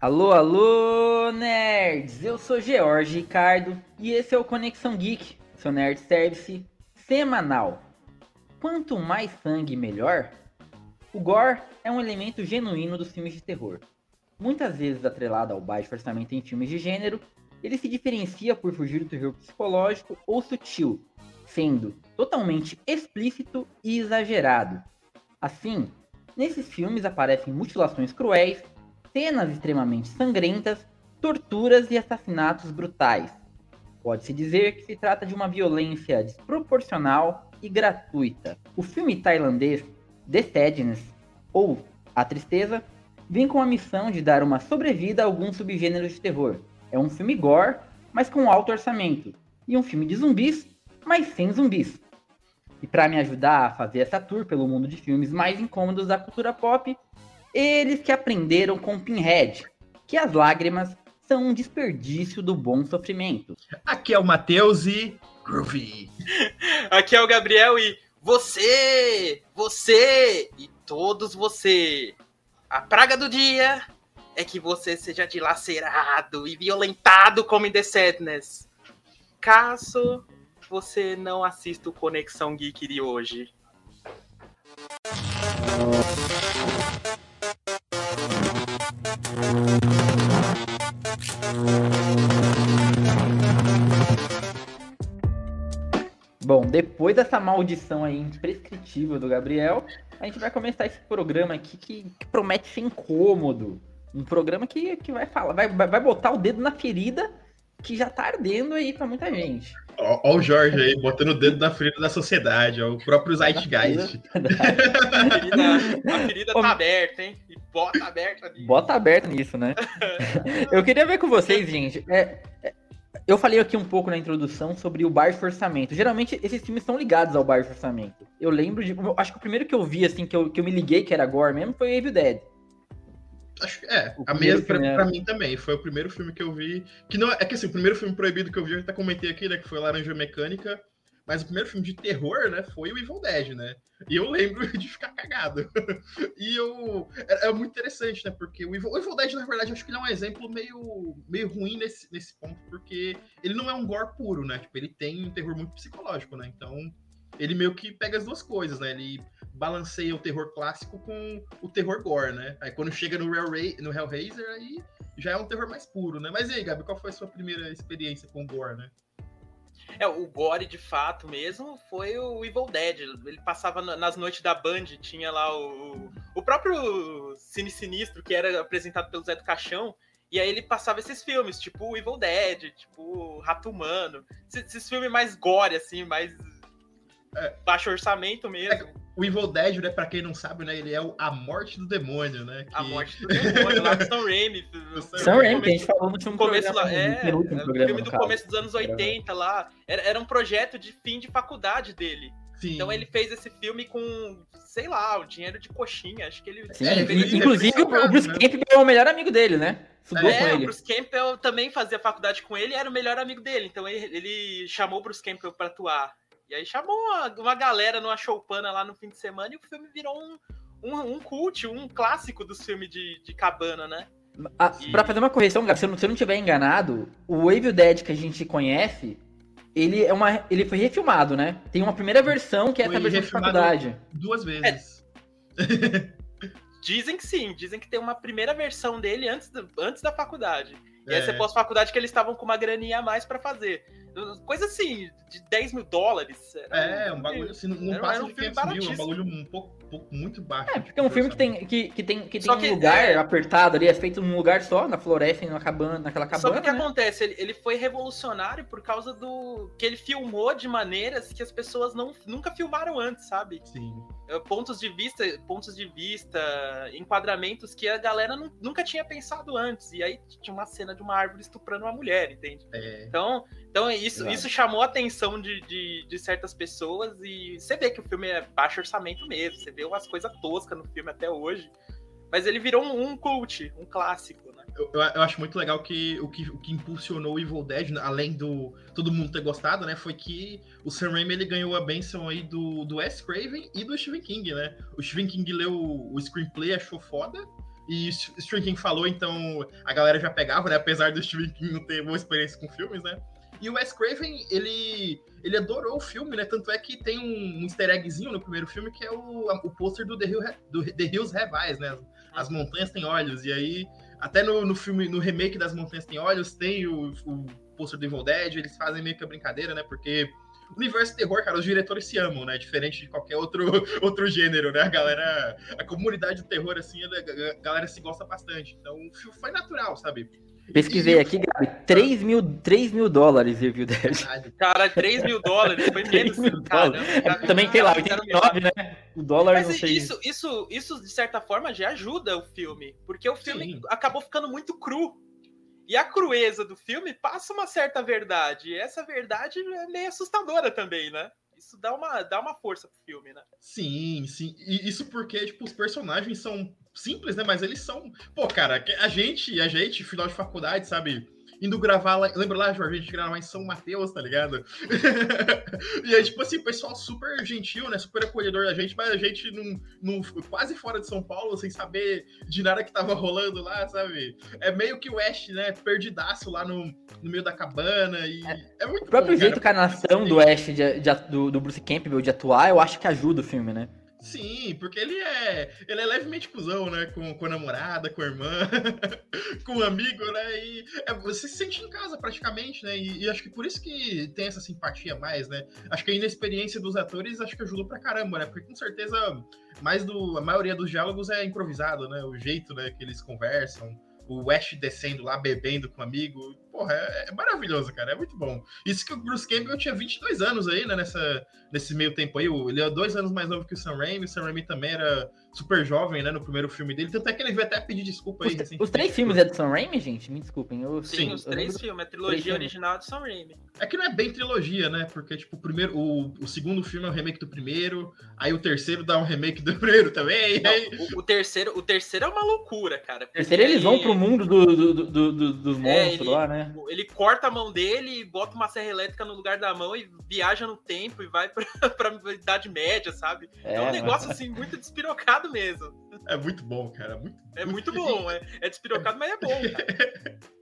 Alô, alô, nerds! Eu sou George Ricardo e esse é o Conexão Geek, seu nerd service semanal. Quanto mais sangue, melhor? O gore é um elemento genuíno dos filmes de terror. Muitas vezes atrelado ao baixo orçamento em filmes de gênero, ele se diferencia por fugir do terror psicológico ou sutil, sendo totalmente explícito e exagerado. Assim, nesses filmes aparecem mutilações cruéis, cenas extremamente sangrentas, torturas e assassinatos brutais. Pode-se dizer que se trata de uma violência desproporcional e gratuita. O filme tailandês The Sadness, ou A Tristeza, vem com a missão de dar uma sobrevida a alguns subgêneros de terror. É um filme gore, mas com alto orçamento, e um filme de zumbis, mas sem zumbis. E para me ajudar a fazer essa tour pelo mundo de filmes mais incômodos da cultura pop, eles que aprenderam com Pinhead, que as lágrimas são um desperdício do bom sofrimento. Aqui é o Matheus e Groovy. Aqui é o Gabriel e você, você e todos você. A praga do dia é que você seja dilacerado e violentado como em The Sadness. Caso você não assista o Conexão Geek de hoje. Bom, depois dessa maldição aí imprescritível do Gabriel, a gente vai começar esse programa aqui que, que promete ser incômodo. Um programa que, que vai falar, vai, vai botar o dedo na ferida que já tá ardendo aí pra muita gente. Ó, ó o Jorge aí, botando o dedo na ferida da sociedade, ó, o próprio Zeitgeist. A ferida, a ferida tá aberta, hein? E bota aberta nisso. Bota aberto nisso, né? Eu queria ver com vocês, gente. é, é, eu falei aqui um pouco na introdução sobre o baixo orçamento. Geralmente esses filmes são ligados ao baixo orçamento. Eu lembro de. Acho que o primeiro que eu vi, assim, que eu, que eu me liguei que era gore mesmo, foi Evil Dead. Acho que é, O a mesma pra, pra mim também. Foi o primeiro filme que eu vi. Que não é que assim, o primeiro filme proibido que eu vi, eu até comentei aqui, né? Que foi Laranja Mecânica. Mas o primeiro filme de terror, né? Foi o Evil Dead, né? E eu lembro de ficar cagado. e eu. É, é muito interessante, né? Porque o Evil, o Evil Dead, na verdade, acho que ele é um exemplo meio, meio ruim nesse, nesse ponto, porque ele não é um gore puro, né? Tipo, ele tem um terror muito psicológico, né? Então, ele meio que pega as duas coisas, né? Ele balanceia o terror clássico com o terror gore, né? Aí quando chega no, no Hellraiser, aí já é um terror mais puro, né? Mas e aí, Gabi, qual foi a sua primeira experiência com gore, né? É, o Gore, de fato, mesmo, foi o Evil Dead. Ele passava na- nas noites da Band, tinha lá o, o próprio Cine Sinistro, que era apresentado pelo Zé do Caixão, e aí ele passava esses filmes, tipo o Evil Dead, tipo Rato Humano. Esses, esses filmes mais gore, assim, mais É. baixo orçamento mesmo. O Evil Dead, né, pra quem não sabe, né, ele é o, a morte do demônio, né? A que- morte do demônio lá do Sam Raimi. Sam Raimi, que a gente falou no último começo programa, lá, é, no penúltimo é, programa, filme do caso. começo dos anos 80 lá. Era, era um projeto de fim de faculdade dele. Sim. Então ele fez esse filme com, sei lá, o dinheiro de coxinha. Acho que ele. Sim, É, ele fez esse inclusive o Bruce né? Campbell é o melhor amigo dele, né? Estudou é, com o ele. Bruce Campbell também fazia faculdade com ele e era o melhor amigo dele. Então ele, ele chamou o Bruce Campbell pra atuar. E aí chamou uma, uma galera numa choupana lá no fim de semana e o filme virou um, um, um cult, um clássico dos filmes de, de cabana, né? Ah, pra fazer uma correção, Gabi, se eu não, se eu não tiver enganado, o Evil Dead que a gente conhece, ele, é uma, ele foi refilmado, né? Tem uma primeira versão que é essa Foi versão de faculdade. Duas vezes. Dizem que sim, dizem que tem uma primeira versão dele antes, do- antes da faculdade. E É. essa é pós-faculdade que eles estavam com uma graninha a mais pra fazer. Coisa assim, de 10 mil dólares. É, um bagulho assim, não Era- passa era um de filme 500 mil, é um bagulho um pouco, pouco- muito baixo. É, porque é um filme que tem, que, que tem, que tem Só um que, lugar é- apertado ali, é feito num lugar só, na floresta, numa cabana, naquela Só que cabana, o que né? acontece? Ele, ele foi revolucionário por causa do. que ele filmou de maneiras que as pessoas não, nunca filmaram antes, sabe? Sim. Eh, Pontos de vista, pontos de vista, enquadramentos que a galera nu- nunca tinha pensado antes. E aí tinha uma cena de uma árvore estuprando uma mulher, entende? É. Então, então isso, Exato. isso chamou a atenção de, de, de certas pessoas e você vê que o filme é baixo orçamento mesmo, você vê umas coisas toscas no filme até hoje. Mas ele virou um, um cult, um clássico, né? Eu, eu, acho muito legal que o, que o que impulsionou o Evil Dead, além do todo mundo ter gostado, né? Foi que o Sam Raimi ele ganhou a benção aí do, do Wes Craven e do Stephen King, né? O Stephen King leu o screenplay, achou foda. E o Stephen King falou, então a galera já pegava, né? Apesar do Stephen King não ter boa experiência com filmes, né? E o Wes Craven, ele, ele adorou o filme, né? Tanto é que tem um, um easter eggzinho no primeiro filme que é o, o pôster do, The, Hill, do The Hills Eyes, né? As montanhas têm olhos. E aí, até no, no filme, no remake das montanhas têm olhos, tem o, o pôster do Evil Dead, eles fazem meio que a brincadeira, né? Porque o universo terror, cara, os diretores se amam, né? Diferente de qualquer outro, outro gênero, né? A galera, a comunidade do terror, assim, a galera se gosta bastante. Então, foi natural, sabe? Pesquisei aqui, Gabi, 3 mil, 3 mil dólares Evil Dead. Cara, 3 mil dólares, foi menos. Mil cara, Também, sei lá, 89, né? O dólar Mas não sei. Isso, isso, isso, de certa forma, já ajuda o filme. Porque o filme Sim. acabou ficando muito cru. E a crueza do filme passa uma certa verdade. E essa verdade é meio assustadora também, né? Isso dá uma, dá uma força pro filme, né? Sim, sim. E isso porque, tipo, os personagens são simples, né? Mas eles são. Pô, cara, a gente, a gente, final de faculdade, sabe? Indo gravar lá. Lembra lá, Jorge? A gente gravava em São Mateus, tá ligado? e aí, tipo assim, pessoal super gentil, né? Super acolhedor da gente, mas a gente não, não, quase fora de São Paulo, sem saber de nada que tava rolando lá, sabe? É meio que o West, né? Perdidaço lá no, no meio da cabana. E é, é muito O próprio bom, jeito cara, que a nação do West de, de, do, do Bruce Campbell de atuar, eu acho que ajuda o filme, né? Sim, porque ele é. Ele é levemente cuzão, né? Com, com a namorada, com a irmã, com o um amigo, né? E é, você se sente em casa praticamente, né? E, e, acho que por isso que tem essa simpatia mais, né? Acho que a inexperiência dos atores acho que ajudou pra caramba, né? Porque com certeza mais do. A maioria dos diálogos é improvisado, né? O jeito né, que eles conversam o Ash descendo lá, bebendo com um amigo. Porra, é, é, maravilhoso, cara. É muito bom. Isso que o Bruce Campbell tinha 22 anos aí, né? Nessa, nesse meio tempo aí. Ele é dois anos mais novo que o Sam Raimi. O Sam Raimi também era super jovem, né, no primeiro filme dele. Tanto é que ele veio até pedir desculpa aí. Os, assim, os três filmes é do Sam Raimi, gente? Me desculpem. Eu, Sim, os três lembro... filmes. A trilogia original é do Sam Raimi. É que não é bem trilogia, né? Porque, tipo, o, primeiro, o, o segundo filme é um remake do primeiro, aí o terceiro dá um remake do primeiro também. Não, aí... o, o, terceiro, o terceiro é uma loucura, cara. O terceiro eles vão pro mundo do, do, do, do dos é, monstros ele, lá, né? Ele corta a mão dele, bota uma serra elétrica no lugar da mão e viaja no tempo e vai pra, pra Idade Média, sabe? É, é um negócio, assim, muito despirocado mesmo. É muito bom, cara. Muito, é muito, bom. É, é despirocado, mas é bom, cara.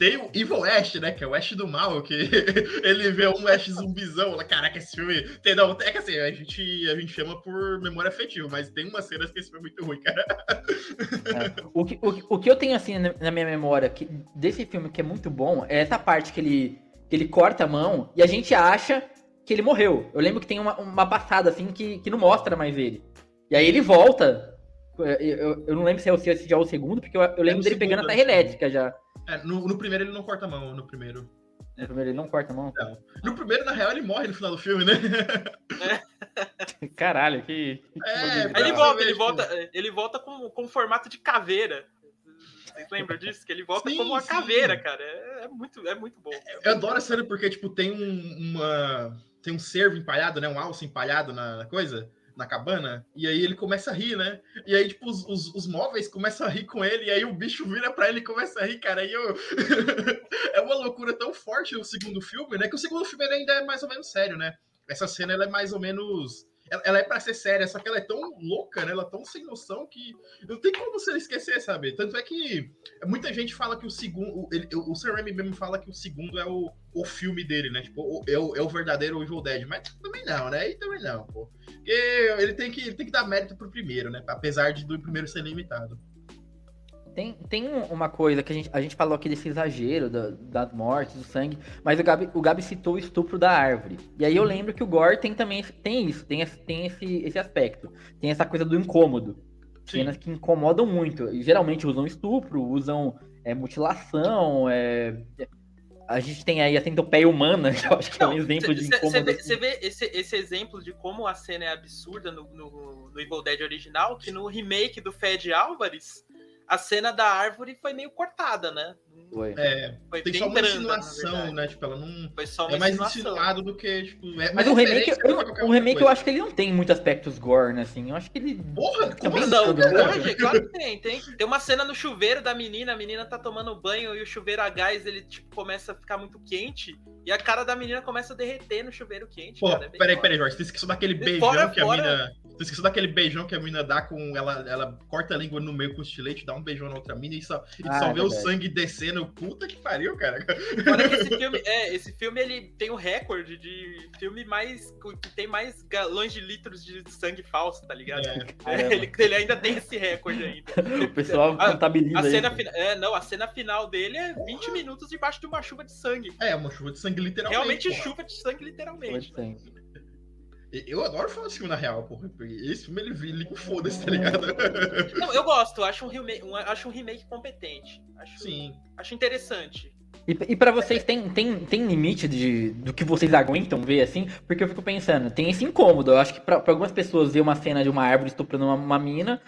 Tem o Evil West, né? Que é o West do mal, que ele vê um West zumbizão. Caraca, esse filme. Tem, não, é que assim, a gente, a gente chama por memória afetiva, mas tem umas cenas que esse filme é muito ruim, cara. É. O, que, o, o que eu tenho, assim, na minha memória que, desse filme que é muito bom é essa parte que ele, que ele corta a mão e a gente acha que ele morreu. Eu lembro que tem uma, uma passada, assim, que, que não mostra mais ele. E aí ele volta é, eu, eu não lembro se é o, se é o segundo, porque eu, eu lembro é dele segundo, pegando a terra elétrica já. É, no, no, primeiro ele não corta a mão, no primeiro. No primeiro ele não corta a mão? Não. No primeiro, na real, ele morre no final do filme, né? É. Caralho, que. É, ele volta, ele volta, ele volta com, com formato de caveira. Vocês lembram disso? Que ele volta sim, como uma sim. caveira, cara. É, é, muito, é muito bom. Eu adoro a cena porque, tipo, tem um, uma. Tem um cervo empalhado, né? Um alce empalhado na coisa na cabana, e aí ele começa a rir, né? E aí, tipo, os, os, os móveis começam a rir com ele, e aí o bicho vira pra ele e começa a rir, cara. E eu... é uma loucura tão forte o segundo filme, né? Que o segundo filme ainda é mais ou menos sério, né? Essa cena ela é mais ou menos ela, é para ser séria, só que ela é tão louca, né? Ela é tão sem noção que não tem como você esquecer, sabe? Tanto é que muita gente fala que o segundo. Ele, o Sam Raimi mesmo fala que o segundo é o, o filme dele, né? Tipo, o, é, o, é o verdadeiro Evil Dead. Mas também não, né? E também não, pô. Porque ele tem que, ele tem que dar mérito pro primeiro, né? Apesar de do primeiro ser limitado. Tem, tem uma coisa que a gente, a gente falou aqui desse exagero da, das mortes, do sangue, mas o Gabi, o Gabi citou o estupro da árvore. E aí eu lembro que o Gore tem também tem isso, tem, esse, tem esse, esse aspecto. Tem essa coisa do incômodo. Sim. Cenas que incomodam muito. E geralmente usam estupro, usam é, mutilação, é, a gente tem aí a centopeia humana, que eu acho que é um exemplo de incômodo. Você vê, vê, esse, esse exemplo de como a cena é absurda no, no, no Evil Dead original, que no remake do Fed Álvares, a cena da árvore foi meio cortada, né? Foi. É, Foi tem bem só uma branda, na insinuação, né? Tipo, ela não. Foi só uma É mais insinuação. insinuado do que, tipo. É Mas o remake, eu, o remake eu acho que ele não tem muitos aspectos gore, né, assim. Eu acho que ele. Porra, como assim? Não, cara? hoje, claro que tem, tem. Tem uma cena no chuveiro da menina, a menina tá tomando banho e o chuveiro a gás, ele tipo, começa a ficar muito quente e a cara da menina começa a derreter no chuveiro quente, Pô, cara. é peraí, peraí, Jorge. Você esqueceu daquele beijão fora- que a fora- mina. Você esqueceu daquele beijão que a mina dá com. Ela, ela corta a língua no meio com o estilete, dá um beijão na outra mina e só, e Ah, só é vê o sangue descendo. Puta que pariu, cara. Fora que esse filme, é, esse filme ele tem o recorde de filme mais que tem mais galões de litros de sangue falso, tá ligado? É. Ele, ele ainda tem esse recorde ainda. O pessoal A- contabiliza A cena, fina- é, não, a cena final dele é 20 minutos debaixo de uma chuva de sangue. É, uma chuva de sangue, literalmente. Realmente porra. chuva de sangue, literalmente. Sim. Eu adoro falar desse filme na real, porra. porque Esse filme ele ele foda-se, tá ligado? Não, eu gosto, eu acho um remake, um, acho um remake competente. Acho, Sim. acho interessante. E, e pra vocês, tem, tem, tem limite de, do que vocês aguentam ver, assim? Porque eu fico pensando, tem esse incômodo. Eu acho que pra, pra algumas pessoas ver uma cena de uma árvore estuprando uma, uma mina,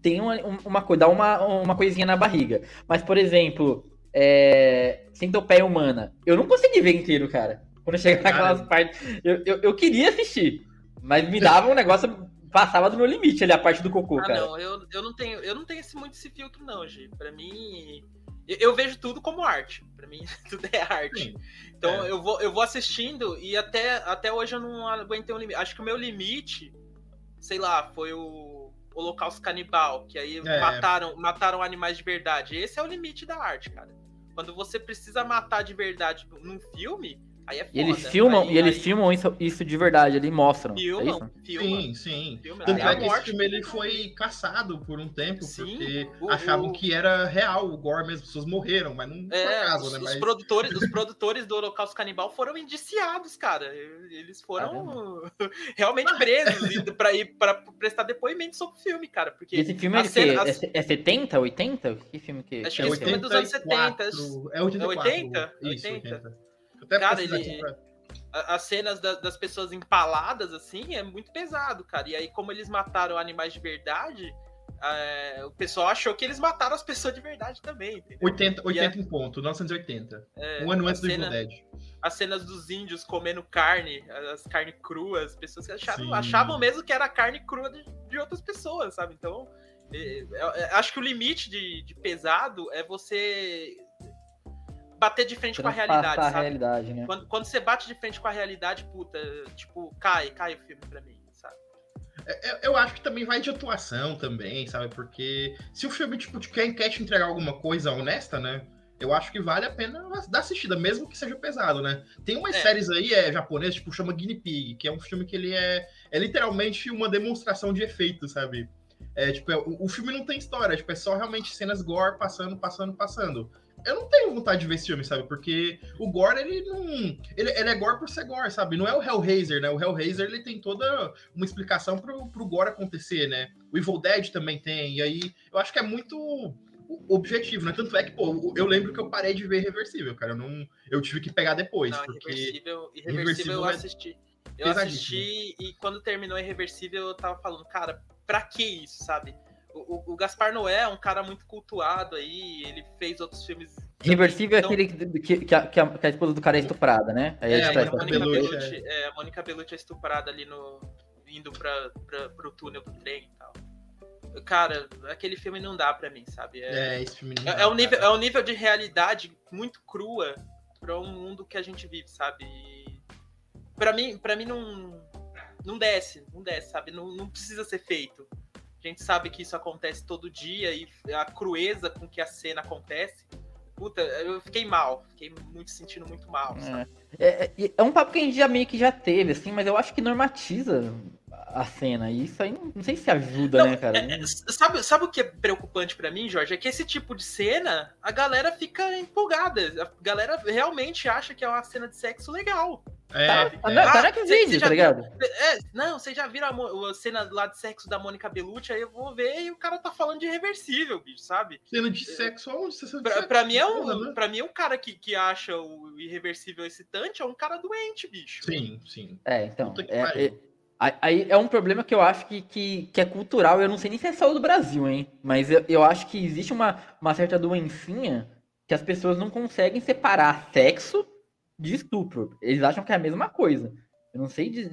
tem uma, uma coisa, dá uma, uma coisinha na barriga. Mas, por exemplo, é, Centopeia Humana, eu não consegui ver inteiro, cara. Quando chega naquelas partes. Eu, eu, eu queria assistir, mas me dava um negócio, passava do meu limite ali, a parte do cocô, Ah, cara. não, eu, eu não tenho, eu não tenho esse, muito esse filtro, não, Gi. Pra mim. Eu, eu vejo tudo como arte. Pra mim, tudo é arte. Sim. Então É. eu, vou, eu vou assistindo e até, até hoje eu não aguentei um limite. Acho que o meu limite, sei lá, foi o Holocausto Canibal, que aí É. mataram, mataram animais de verdade. Esse é o limite da arte, cara. Quando você precisa matar de verdade num filme, aí é foda. E eles filmam, Aí- e eles aí filmam isso, isso de verdade, ali mostram. é Filmam, isso? filmam. Sim, sim. filmam. Tanto é a que esse filme ele foi caçado por um tempo, Sim, porque o- achavam o- que era real o gore mesmo, as pessoas morreram, mas não É, caso, os, né? os Mas produtores, os produtores do Holocausto Canibal foram indiciados, cara. Eles foram realmente presos pra ir para prestar depoimento sobre o filme, cara. Porque esse filme é, de cena- É se- é 70, 80? Que filme que Acho que é esse filme é dos anos 70. 84, É 84. 80? Isso, 80. 80. Até Cara, ele- pra- a- as cenas da- das pessoas empaladas, assim, é muito pesado, cara. E aí, como eles mataram animais de verdade, é, o pessoal achou que eles mataram as pessoas de verdade também, entendeu? 80, E 80 em ponto, 1980. É, um ano a antes do cena- Evil Dead. as cenas dos índios comendo carne, as carnes cruas, pessoas que acharam, Sim. achavam mesmo que era carne crua de, de outras pessoas, sabe? Então, é, é, é, acho que o limite de, de pesado é você bater de frente com a realidade, a sabe? realidade, né? Quando, quando você bate de frente com a realidade, puta, tipo, cai, cai o filme pra mim, sabe? É, é, Eu acho que também vai de atuação também, sabe? Porque se o filme, tipo, te- quer, quer te entregar alguma coisa honesta, né? Eu acho que vale a pena dar assistida, mesmo que seja pesado, né? Tem umas É. séries aí, é, japonesas, tipo, chama Guinea Pig, que é um filme que ele é, é literalmente uma demonstração de efeito, sabe? É, tipo, é, o, o filme não tem história, tipo, é só realmente cenas gore passando, passando, passando. Eu não tenho vontade de ver esse filme, sabe? Porque o gore, ele não. Ele, ele é gore por ser gore, sabe? Não é o Hellraiser, né? O Hellraiser, ele tem toda uma explicação pro, pro gore acontecer, né? O Evil Dead também tem, e aí eu acho que é muito objetivo, né? Tanto é que, pô, eu lembro que eu parei de ver Irreversível, cara. Eu, não, eu tive que pegar depois, Não, porque. irreversível, irreversível Irreversível eu é assisti. Eu assisti e quando terminou Irreversível eu tava falando, cara, pra que isso, sabe? O, o- Gaspar Noé é um cara muito cultuado aí, ele fez outros filmes. Reversível é Então- aquele que, que, que a, que a- que a esposa do cara é estuprada, né? Aí É, a É, a Mônica Bellucci, Bellucci, é, a Mônica Bellucci é estuprada ali no. indo pra, pra, pro túnel do trem e tal. Cara, aquele filme não dá pra mim, sabe? É, É, esse filme não é, dá, é um nível, é um nível de realidade muito crua pra um mundo que a gente vive, sabe? E pra mim, pra mim não, não desce, não desce, sabe? Não, não precisa ser feito. A gente sabe que isso acontece todo dia e a crueza com que a cena acontece. Puta, eu fiquei mal, fiquei muito sentindo muito mal, sabe? É, é, é um papo que a gente já meio que já teve, assim, mas eu acho que normatiza a cena. E isso aí não, não sei se ajuda, Não, né, cara? É, é, sabe, sabe o que é preocupante pra mim, Jorge? É que esse tipo de cena, a galera fica empolgada. A galera realmente acha que é uma cena de sexo legal. É, Tá, é. tá, não, tá Ah, na que você- você vídeo, já tá ligado? É, não, vocês já viram a, a cena lá de sexo da Mônica Bellucci? Aí eu vou ver e o cara tá falando de reversível, bicho, sabe? Cena de sexo aonde? De Pra, sexo? pra mim é Porra, um, né? pra mim, um cara que, que acha o irreversível excitante é um cara doente, bicho. Sim, sim. É, então. É- pariu. Aí é um problema que eu acho que, que, que, é cultural. Eu não sei nem se é só do Brasil, hein? Mas eu, eu acho que existe uma, uma certa doencinha que as pessoas não conseguem separar sexo de estupro. Eles acham que é a mesma coisa. Eu não sei de,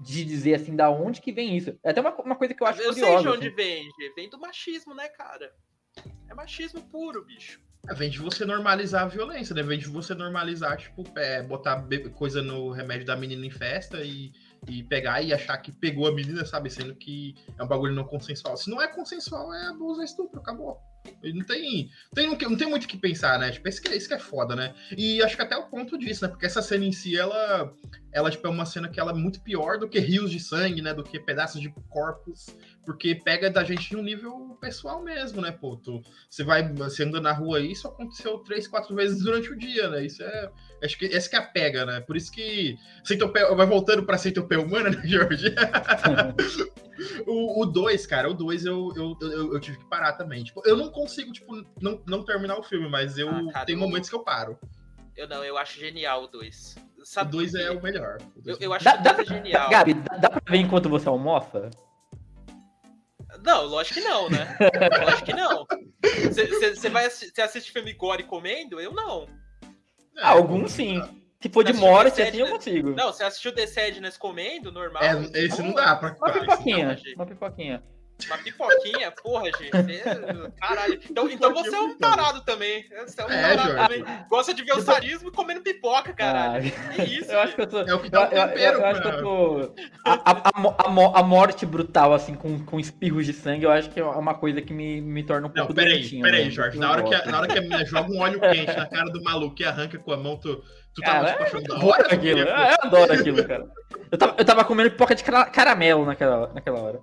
de dizer assim da onde que vem isso. É até uma, uma coisa que eu acho Eu curiosa, sei de onde assim. vem, vem do machismo, né, cara? É machismo puro, bicho. É, vem de você normalizar a violência, né? Vem de você normalizar, tipo, é, botar coisa no remédio da menina em festa e, e pegar e achar que pegou a menina, sabe? Sendo que é um bagulho não consensual. Se não é consensual, é abuso, é estupro, acabou. Não tem, tem, não tem muito o que pensar, né? Tipo, isso que, isso que é foda, né? E acho que até o ponto disso, né? Porque essa cena em si, ela, ela tipo, é uma cena que ela é muito pior do que rios de sangue, né? Do que pedaços de corpos. Porque pega da gente num nível pessoal mesmo, né, pô? Tu, você vai, você anda na rua aí, isso aconteceu três, quatro vezes durante o dia, né? Isso é. Acho que essa que é a pega, né? Por isso que Centopé, vai voltando pra Centopé humana, né, Jorge? o 2, cara, o 2 eu, eu, eu, eu, tive que parar também. Tipo, eu não consigo, tipo, não, não terminar o filme, mas eu Ah, cara, tem momentos que eu paro. Eu não, eu acho genial o 2. O Sabe 2 por quê? é o melhor. O Eu, dois eu acho Dá, que dá o 2 pra, é genial. Gabi, dá, pra ver enquanto você almoça? Não, lógico que não, né? lógico que não. Você vai assi- cê assiste filme gore comendo? Eu não. é, Ah, alguns sim. Se for de morte, assim eu consigo. Não, você assistiu The Sadness comendo, normal? É, esse não dá pra. Uma pipoquinha, uma pipoquinha. Uma pipoquinha? Porra, gente. cê- Caralho. Então, então você é um tarado também. Você é um É, tarado Jorge. também. Gosta de ver o sarismo e comendo pipoca, caralho. Ah, Que isso, eu acho que eu tô. É o que Eu, eu- eu- eu acho que eu tô. A, a- a mo- a mo- a morte brutal, assim, com, com espirros de sangue, eu acho que é uma coisa que me, me torna um Não, pouco peraí, doentinho, peraí, né? Jorge. Eu Na hora, que a, na hora que a menina joga um óleo quente na cara do maluco e arranca com a mão, tu, tu tava Cara, tipo, é da hora. aquilo. pô. Eu adoro aquilo, cara. Eu tava, eu tava comendo pipoca de cara- caramelo naquela, naquela hora.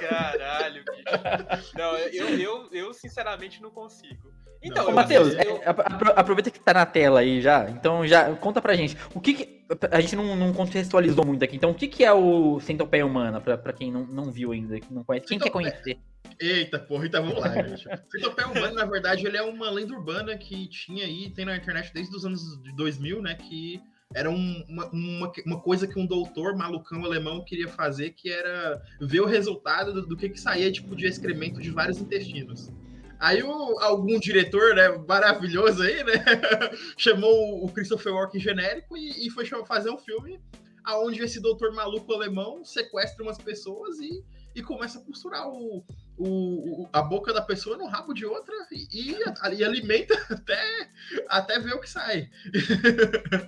Caralho, bicho. Não, eu, eu, eu sinceramente não consigo. Então, Matheus, eu- é, apro- aproveita que tá na tela aí já. Então já conta pra gente. O que, que- a gente não, não contextualizou muito aqui. Então o que, que é o Centopeia Humana pra, pra quem não, não viu ainda, que não conhece? Quem quer conhecer? Eita, porra, então vamos lá, gente. Centopeia humano, na verdade, ele é uma lenda urbana que tinha aí, tem na internet desde os anos de 2000, né? Que era um- uma, uma, uma coisa que um doutor malucão alemão queria fazer, que era ver o resultado do, do que, que saía, tipo, de excremento de vários intestinos. Aí o- algum diretor, né, maravilhoso aí, né, chamou o Christopher Walken genérico e, e foi fazer um filme aonde esse doutor maluco alemão sequestra umas pessoas e, e começa a costurar o, o, o- a boca da pessoa no rabo de outra e, e, e alimenta até, até ver o que sai.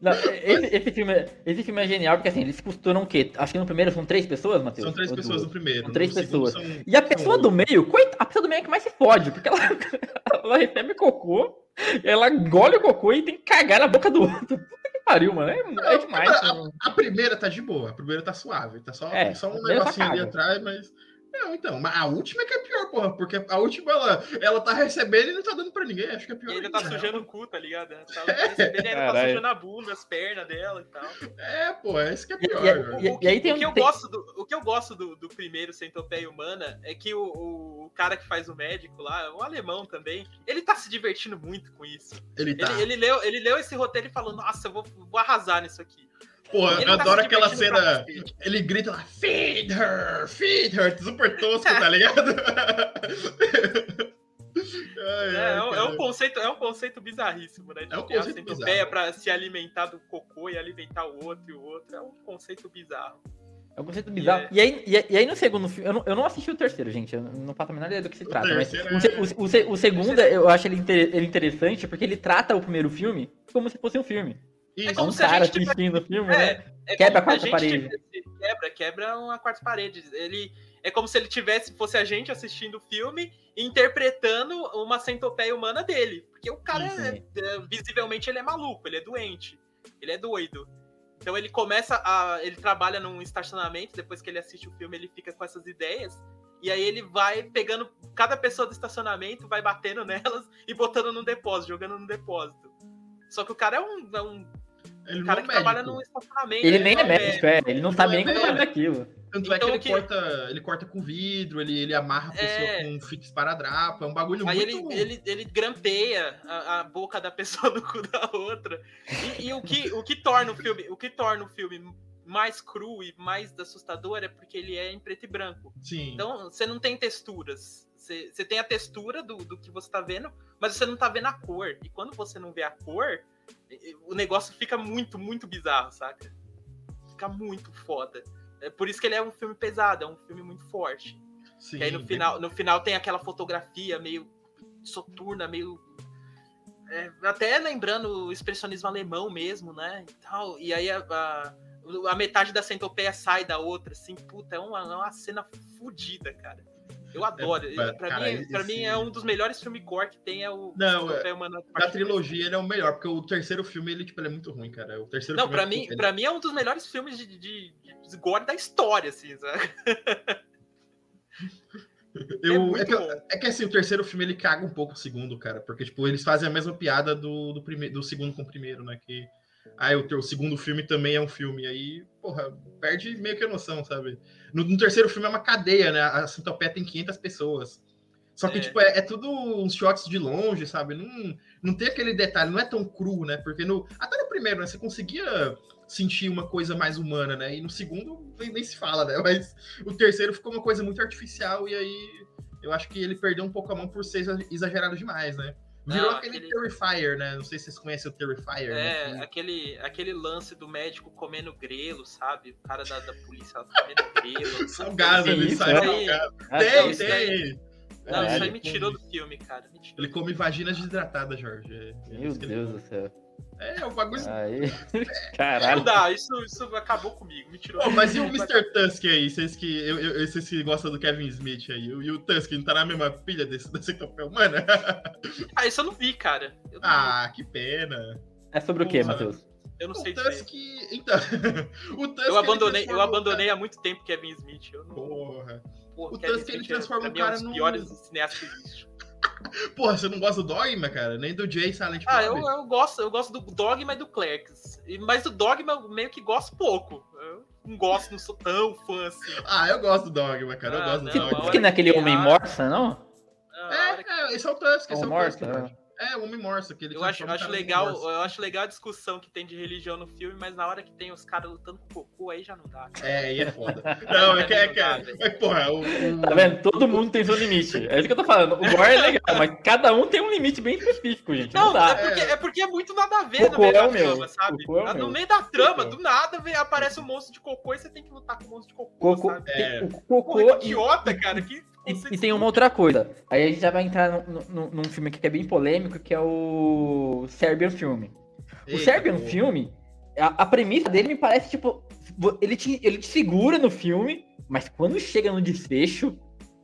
Não, esse, esse filme, é- esse filme é genial porque assim, eles costuram o quê? Acho que no primeiro são três pessoas, Matheus? São três Ou pessoas duas? no primeiro. São três no pessoas. são- E a pessoa do meio, coita, a pessoa do meio é que mais se fode, porque ela, ela recebe cocô, ela engole o cocô e tem que cagar na boca do outro. Puta pariu, mano. É, é demais. A, mano. a primeira tá de boa, a primeira tá suave, tá só, É, só a um só negocinho ali atrás, mas. Não, então, mas a última é que é pior, porra, porque a última ela, ela tá recebendo e não tá dando pra ninguém, acho que é pior. E ainda ainda, tá sujando o cu, tá ligado? Tá, tá recebendo e ainda tá sujando a bunda, as pernas dela e tal. É, pô, é isso que é E, pior. e- velho. e- e aí tem o, que um. eu gosto do, o que eu gosto do, do primeiro Centopeia Humana é que o, o, o cara que faz o médico lá, o alemão também, ele tá se divertindo muito com isso. Ele tá. Ele, ele, leu, ele leu esse roteiro e falou: Nossa, eu vou, vou arrasar nisso aqui. Pô, Ele eu adoro aquela cena. Ele grita lá, feed her, feed her, super tosco, tá ligado? Ai, É, ai, é, um, é um conceito, é um conceito bizarríssimo, né? De É um ter a conceito centopeia bizarro. pra se alimentar do cocô e alimentar o outro e o outro. É um conceito bizarro. É um conceito bizarro. E, aí, e, aí- e aí no segundo filme, eu não, eu não assisti o terceiro, gente. Eu não faço a menor ideia do que se trata. Mas o, se- o, o, se- o segundo, eu acho ele, inter- ele interessante porque ele trata o primeiro filme como se fosse um filme. Isso. É como um se a cara gente tivesse- assistindo o filme, É, né? é Quebra a quarta gente parede. tivesse- Quebra, quebra uma quarta parede. Ele é como se ele tivesse, fosse a gente assistindo o filme e interpretando uma centopeia humana dele. Porque o cara, é- é- visivelmente, ele é maluco, ele é doente, ele é doido. Então ele começa a. Ele trabalha num estacionamento, depois que ele assiste o filme, ele fica com essas ideias. E aí ele vai pegando cada pessoa do estacionamento, vai batendo nelas e botando no depósito, jogando no depósito. Só que o cara é um, é um Ele não cara é que trabalha médico. num estacionamento. Ele nem não é médico, é. Ele não Ele sabe não é nem como fazer médico. aquilo. Tanto é que Então, ele que- corta, ele corta com vidro, ele, ele amarra a pessoa É. com um fita esparadrapo, é um bagulho Aí muito... ele, ele, ele grampeia a, a boca da pessoa no cu da outra. E, e o, que, o que torna o filme, o que torna o filme mais cru e mais assustador é porque ele é em preto e branco. Sim. Então, você não tem texturas. Você, você tem a textura do, do que você tá vendo, mas você não tá vendo a cor. E quando você não vê a cor, o negócio fica muito, muito bizarro, saca? Fica muito foda. É por isso que ele é um filme pesado, é um filme muito forte. Sim, que aí no final, no final tem aquela fotografia meio soturna, meio. é, até lembrando o expressionismo alemão mesmo, né? E, tal. e aí a, a, a metade da centopeia sai da outra, assim, puta, é uma, é uma cena fodida, cara. Eu adoro. É, pra cara, mim, pra mim é um dos melhores filmes core que tem, é o Não, Da Parte trilogia, ele é o melhor, porque o terceiro filme, ele, tipo, ele é muito ruim, cara. O terceiro Não, filme pra é- mim, ele- pra mim é um dos melhores filmes de, de, de gore da história, assim, sabe? eu- é é, que, é que, assim, o terceiro filme, ele caga um pouco o segundo, cara. Porque, tipo, eles fazem a mesma piada do, do, prime, do segundo com o primeiro, né? Que, aí o, teu- segundo filme também é um filme. Aí, porra, perde meio que a noção, sabe? No, no terceiro filme é uma cadeia, né? A centopeia tem 500 pessoas. Só que, É. tipo, é, é tudo uns shots de longe, sabe? Não, não tem aquele detalhe, não é tão cru, né? Porque no, até no primeiro, né? Você conseguia sentir uma coisa mais humana, né? E no segundo nem, nem se fala, né? Mas o terceiro ficou uma coisa muito artificial e aí eu acho que ele perdeu um pouco a mão por ser exa- exagerado demais, né? Virou Não, aquele, aquele- Terrifier, né? Não sei se vocês conhecem o Terrifier. É, né? aquele, aquele lance do médico comendo grelo, sabe? O cara da, da polícia lá comendo grelo. Salgado, ele isso, sai é? salgado. Tem, tem! Não, É, isso aí me come- tirou do filme, cara. Me tirou Ele come vagina desidratada, Jorge. É, é Meu Deus do céu. É, o bagulho. Aí. Não Caralho. dá, isso, isso acabou comigo, me tirou. Pô, mas e o Mr. Tusk aí? Vocês que, eu, eu, vocês que gostam do Kevin Smith aí? E o Tusk não tá na mesma pilha desse, desse campeão, mano? Ah, isso eu não vi, cara. Eu não, ah, que pena. É sobre o que, Porra. Matheus? eu não O sei dizer. Tusk. Então. o Tusk. Eu ele abandonei, eu o abandonei há muito tempo Kevin Smith. Eu não, Porra. porra, o Kevin Tusk, ele Smith é- transforma pra o mim, é um cara dos num- piores cineastas que existe. Porra, você não gosta do Dogma, cara? Nem do Jay Silent Ah, Bob? eu, eu gosto, eu gosto do Dogma e do Clerks. E- Mas do Dogma eu meio que gosto pouco. Eu não gosto, não sou tão fã assim. Ah, eu gosto do Dogma, cara. Eu Ah, gosto do não, Dogma. a Isso hora que não é aquele que homem morsa, não? Ah, que- É, é, esse é o Tusk, esse é o Tusk, morsa, Jorge. É, o Homem Morsa. Que ele Eu acho, legal, eu acho legal a discussão que tem de religião no filme, mas na hora que tem os caras lutando com cocô, aí já não dá. cara. É, aí é foda. Não, é que é. Que é, é porra, o, o- Tá vendo? Todo mundo tem seu limite. É isso que eu tô falando. O gore é legal, mas cada um tem um limite bem específico, gente. Não, Não, dá. é porque, é porque é muito nada a ver Cocô no meio é da o meu, trama, sabe? cocô é o no meu. meio da trama, Cocô. do nada vem, aparece um monstro de cocô e você tem que lutar com um monstro de cocô, Cocô, sabe? É. cocô Porra, que idiota, cara. Que e- e tem uma outra coisa. Aí a gente já vai entrar num, num- num filme aqui que é bem polêmico, que é o Serbian Filme. O Eita, Serbian porra. Filme, a, a premissa dele me parece, tipo, ele te, ele te segura no filme, mas quando chega no desfecho,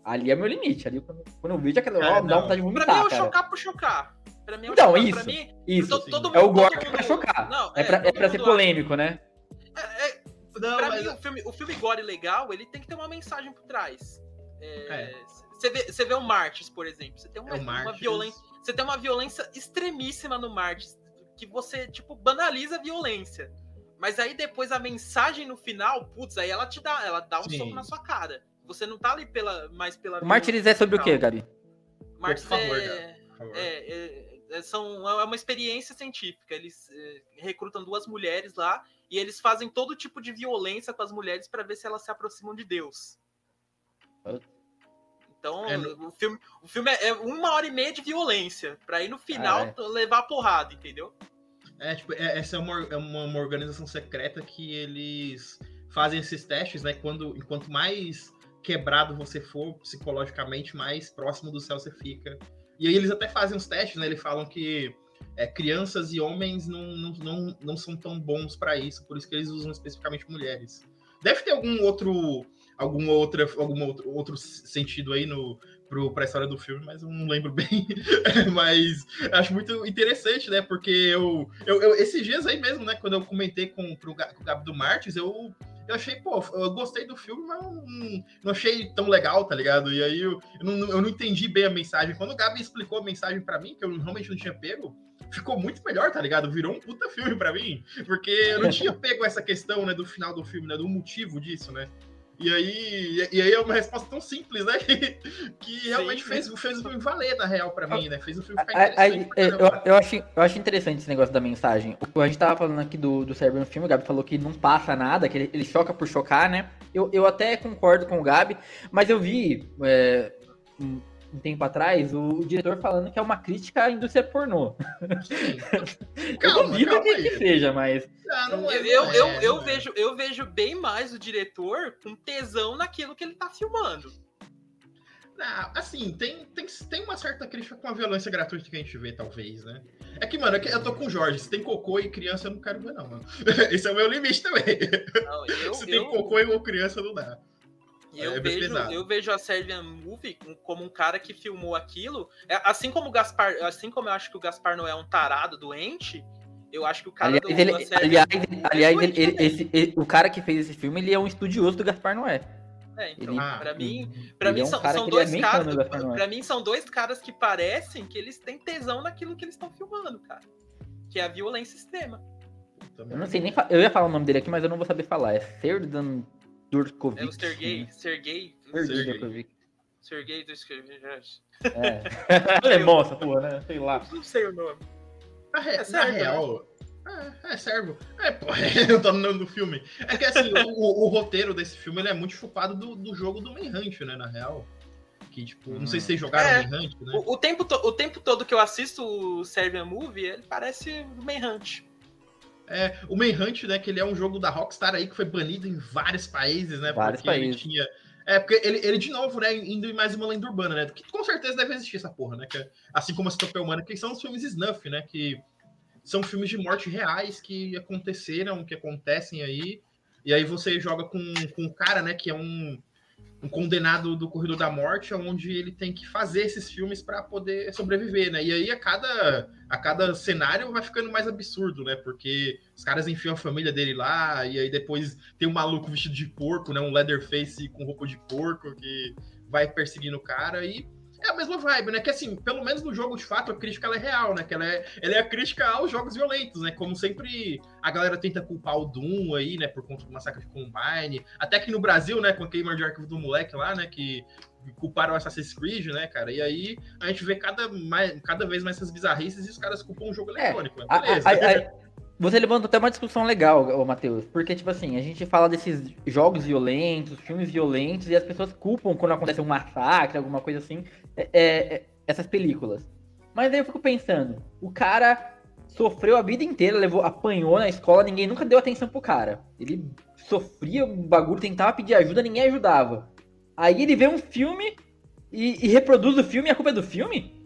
ali é meu limite. Ali quando, quando eu vejo aquela, É, ó, me dá vontade de Pra mim é vomitar, o cara. chocar por chocar. Pra mim é o Então, chocar. isso. Pra mim, Isso. to- todo É o mundo- gore todo que é pra mundo- chocar. Não, É pra, é todo pra ser mundo- polêmico, né? É, é, Não, pra mas- mim, o filme, o filme gore legal, ele tem que ter uma mensagem por trás. É. Você vê, você vê o Martyrs, por exemplo. Você tem uma, É uma violência. Você tem uma violência extremíssima no Martyrs. Que você, tipo, banaliza a violência. Mas aí depois a mensagem no final, putz, aí ela te dá, ela dá um Sim. soco na sua cara. Você não tá ali pela, mais pela O Martyrs é sobre o quê, violência Gabi? Por favor, é, Gabi, por favor. é, é- é- são, é uma experiência científica. Eles é, recrutam duas mulheres lá e eles fazem todo tipo de violência com as mulheres para ver se elas se aproximam de Deus. Então, É, o filme, o filme é, é uma hora e meia de violência, pra aí no final Ah, levar a porrada, entendeu? É, tipo, é- essa é uma, é uma, uma organização secreta que eles fazem esses testes, né? Quando, enquanto mais quebrado você for psicologicamente, mais próximo do céu você fica. E aí eles até fazem os testes, né? Eles falam que é, crianças e homens não, não, não, não são tão bons para isso, por isso que eles usam especificamente mulheres. Deve ter algum outro algum outra, algum outro, outro sentido aí no para a história do filme, mas eu não lembro bem. mas acho muito interessante, né? Porque eu, eu, eu- esses dias aí mesmo, né? Quando eu comentei com, pro, com o Gabi do Martins, eu, eu achei, pô, eu gostei do filme, mas não, não achei tão legal, tá ligado? E aí eu, eu, não, eu não entendi bem a mensagem. Quando o Gabi explicou a mensagem para mim, que eu realmente não tinha pego, ficou muito melhor, tá ligado? Virou um puta filme para mim. Porque eu não tinha pego essa questão, né, do final do filme, né? Do motivo disso, né? E aí, e aí é uma resposta tão simples, né? Que, que realmente fez, fez o filme valer, na real, pra mim, né? Fez o filme ficar interessante. Aí, eu, eu, acho, eu acho interessante esse negócio da mensagem. A gente tava falando aqui do, do cérebro no filme, o Gabi falou que não passa nada, que ele, ele choca por chocar, né? Eu, eu até concordo com o Gabi, mas eu vi é, um tempo atrás, o diretor falando que é uma crítica à indústria pornô. eu duvido que, que, seja, mas. Não, é, eu, eu, é, eu, vejo, eu vejo bem mais o diretor com tesão naquilo que ele tá filmando. Não, assim, tem, tem, tem uma certa crítica com a violência gratuita que a gente vê, talvez, né? É que, mano, é eu tô com o Jorge. Se tem cocô e criança, eu não quero ver, não, mano. Esse é o meu limite também. Não, eu, Se tem cocô e criança, não dá. E eu, é vejo, eu vejo a Serbian Movie como um cara que filmou aquilo. É, assim como o Gaspar, assim como eu acho que o Gaspar não é um tarado doente, eu acho que o cara aliás, do ele, aliás, aliás ele, ele, esse, ele, o cara que fez esse filme, ele é um estudioso do Gaspar Noé. É, então, ele, pra mim, pra mim é um são, são dois caras. Pra mim, são dois caras que parecem que eles têm tesão naquilo que eles estão filmando, cara. Que é a violência extrema. Eu não sei nem. Eu ia falar o nome dele aqui, mas eu não vou saber falar. É Serdan Durkovic. É o Sergei. Sergei. Sergei Durkovic. Sergei Durkovic. É. Alemão essa porra, né? Sei lá. Não sei o nome. É na real. Né? É, é servo. É, pô, eu tô no nome do filme. É que assim, o, o, roteiro desse filme ele é muito chupado do, do jogo do Manhunt, né? Na real. Que, tipo, não sei se vocês jogaram é, Manhunt, né? O, o, tempo o tempo todo que eu assisto o Serbian Movie, ele parece o Manhunt. É, o Manhunt, né, que ele é um jogo da Rockstar aí que foi banido em vários países, né? Vários porque países. ele tinha. É, porque ele, ele, de novo, né, indo em mais uma lenda urbana, né? Que com certeza deve existir essa porra, né? Que, é, assim como a Citopia Humana, que são os filmes Snuff, né? Que são filmes de morte reais que aconteceram, que acontecem aí. E aí você joga com, com um cara, né, que é um um condenado do corredor da morte, onde ele tem que fazer esses filmes para poder sobreviver, né? E aí a cada, a cada cenário vai ficando mais absurdo, né? Porque os caras enfiam a família dele lá, e aí depois tem um maluco vestido de porco, né? Um Leatherface com roupa de porco que vai perseguindo o cara e é a mesma vibe, né? Que assim, pelo menos no jogo de fato, a crítica ela é real, né? Que ela é, ela é a crítica aos jogos violentos, né? Como sempre a galera tenta culpar o Doom aí, né? Por conta do massacre de Combine. Até que no Brasil, né? Com a queima de arquivo do moleque lá, né? Que culparam Assassin's Creed, né, cara? E aí a gente vê cada, mais, cada vez mais essas bizarrices e os caras culpam o jogo é, eletrônico. É, Beleza. A, a, a, você levantou até uma discussão legal, Matheus, porque, tipo assim, a gente fala desses jogos violentos, filmes violentos, e as pessoas culpam quando acontece um massacre, alguma coisa assim, é, é, é, essas películas. Mas aí eu fico pensando, o cara sofreu a vida inteira, levou, apanhou na escola, ninguém nunca deu atenção pro cara. Ele sofria o bagulho, tentava pedir ajuda, ninguém ajudava. Aí ele vê um filme e, e reproduz o filme e a culpa é do filme?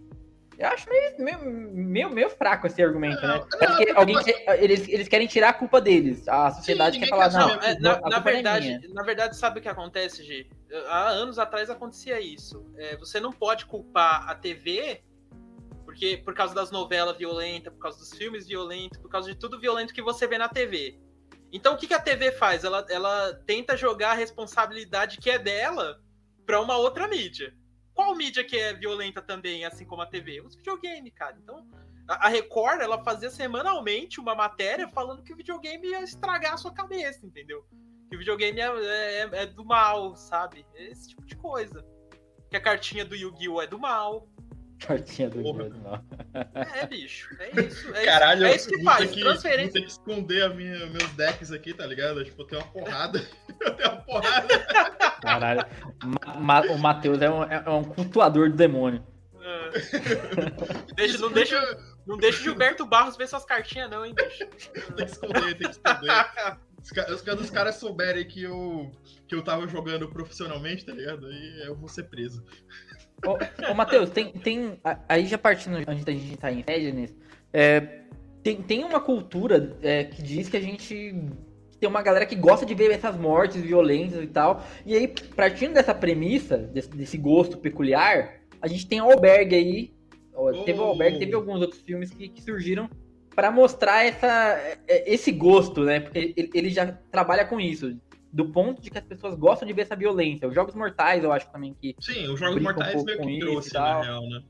Eu acho meio, meio, meio, meio fraco esse argumento, né? não, né? Não, é alguém eles, eles querem tirar a culpa deles. A sociedade Sim, quer falar, não. É, na, na é verdade, é na verdade, sabe o que acontece, Gi? Há anos atrás acontecia isso. É, você não pode culpar a TV porque por causa das novelas violentas, por causa dos filmes violentos, por causa de tudo violento que você vê na TV. Então o que, que a TV faz? Ela, ela tenta jogar a responsabilidade que é dela para uma outra mídia. Qual mídia que é violenta também, assim como a TV? Os videogames, cara. Então, a Record, ela fazia semanalmente uma matéria falando que o videogame ia estragar a sua cabeça, entendeu? Que o videogame é, é, é do mal, sabe? Esse tipo de coisa. Que a cartinha do Yu-Gi-Oh! é do mal. Cartinha do Yu-Gi-Oh! É, bicho. É isso. É Caralho, isso, é isso que faz. Que, transferência. Ter que esconder a minha, meus decks aqui, tá ligado? Tipo, eu tenho uma porrada. eu tenho uma porrada. Caralho. Ma o Matheus é um, é um cultuador do demônio. É. deixa, não, deixa, não deixa o Gilberto Barros ver suas cartinhas, não, hein, bicho. tem que esconder, tem que esconder. Os, quando os caras souberem que eu, que eu tava jogando profissionalmente, tá ligado? Aí eu vou ser preso. Ô, ô Matheus, tem, tem. Aí já partindo antes da gente estar em Fednes, é, tem, tem uma cultura é, que diz que a gente tem uma galera que gosta de ver essas mortes violentas e tal. E aí, partindo dessa premissa, desse, desse gosto peculiar, a gente tem o Albergue aí. Oh. Teve o Albergue, teve alguns outros filmes que, que surgiram para mostrar essa, é, esse gosto, né? Porque ele, já trabalha com isso. Do ponto de que as pessoas gostam de ver essa violência. Os Jogos Mortais, eu acho também que. Sim, os Jogos Mortais um meio que trouxe, na real, né?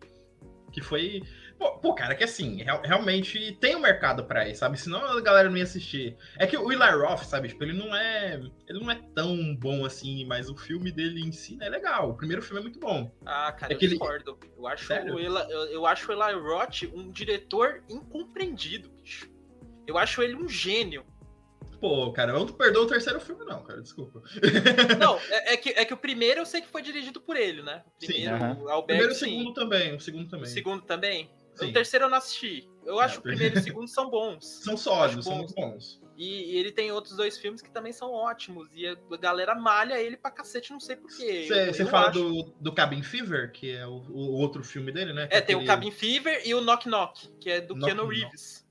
Que foi Pô, cara, que assim, real- realmente tem um mercado pra isso, sabe? Senão a galera não ia assistir. É que o Eli Roth, sabe? Tipo, ele não é. Ele não é tão bom assim, mas o filme dele em si né, é legal. O primeiro filme é muito bom. Ah, cara, É eu que ele- discordo. Eu acho, Sério? o Eli, eu, eu acho o Eli Roth um diretor incompreendido, bicho. Eu acho ele um gênio. Pô, cara, eu não perdoo o terceiro filme, não, cara. Desculpa. Não, é, é que, é que o primeiro eu sei que foi dirigido por ele, né? O Sim, primeiro, aham. o Alberto, Primeiro e o sim. segundo também. O segundo O também. segundo também? Sim. O terceiro eu não assisti. Eu acho É, que o primeiro e o segundo são bons. São sólidos, Acho são bons. muito bons. E, e ele tem outros dois filmes que também são ótimos. E a galera malha ele pra cacete, não sei porquê. Você fala acho. do, do Cabin Fever, que é o, o outro filme dele, né? É, tem o Aquele- Cabin Fever e o Knock Knock, que é do Knock Keanu Knock.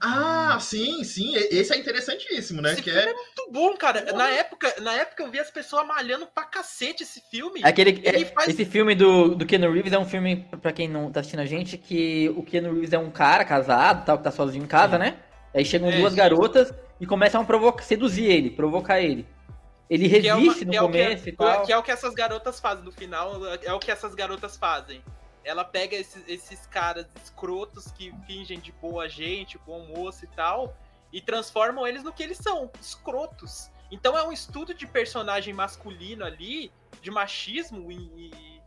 Ah, ah, sim, sim. e- Esse é interessantíssimo, né? Esse Que filme é. Muito bom, cara. Porra. Na época, na época eu vi as pessoas malhando pra cacete esse filme. Aquele, Ele é- faz- Esse filme do, do Keanu Reeves é um filme, pra quem não tá assistindo a gente, que o Keanu Reeves é um cara casado, tal, que tá sozinho em casa, né? Aí chegam É, duas sim. garotas e começam a provocar, seduzir ele, provocar ele. Ele é, uma- resiste no que é o que- começo e tal. que é o que essas garotas fazem no final, é o que essas garotas fazem. Ela pega esses, esses caras escrotos que fingem de boa gente, bom moço e tal, e transformam eles no que eles são, escrotos. Então é um estudo de personagem masculino ali, de machismo e.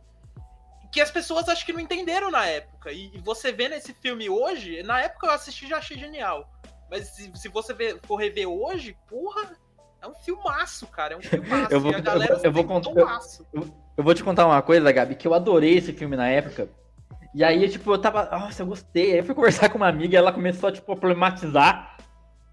que as pessoas acho que não entenderam na época. E, e você vê nesse filme hoje, na época eu assisti já achei genial. Mas se, se você ver- for rever hoje, porra, é um filmaço, cara. É um filmaço. Eu vou- e a galera eu- eu vou contar- laço. Eu vou te contar uma coisa, Gabi, que eu adorei esse filme na época. E aí, tipo, eu tava, nossa, eu gostei. Aí eu fui conversar com uma amiga e ela começou, tipo, a problematizar.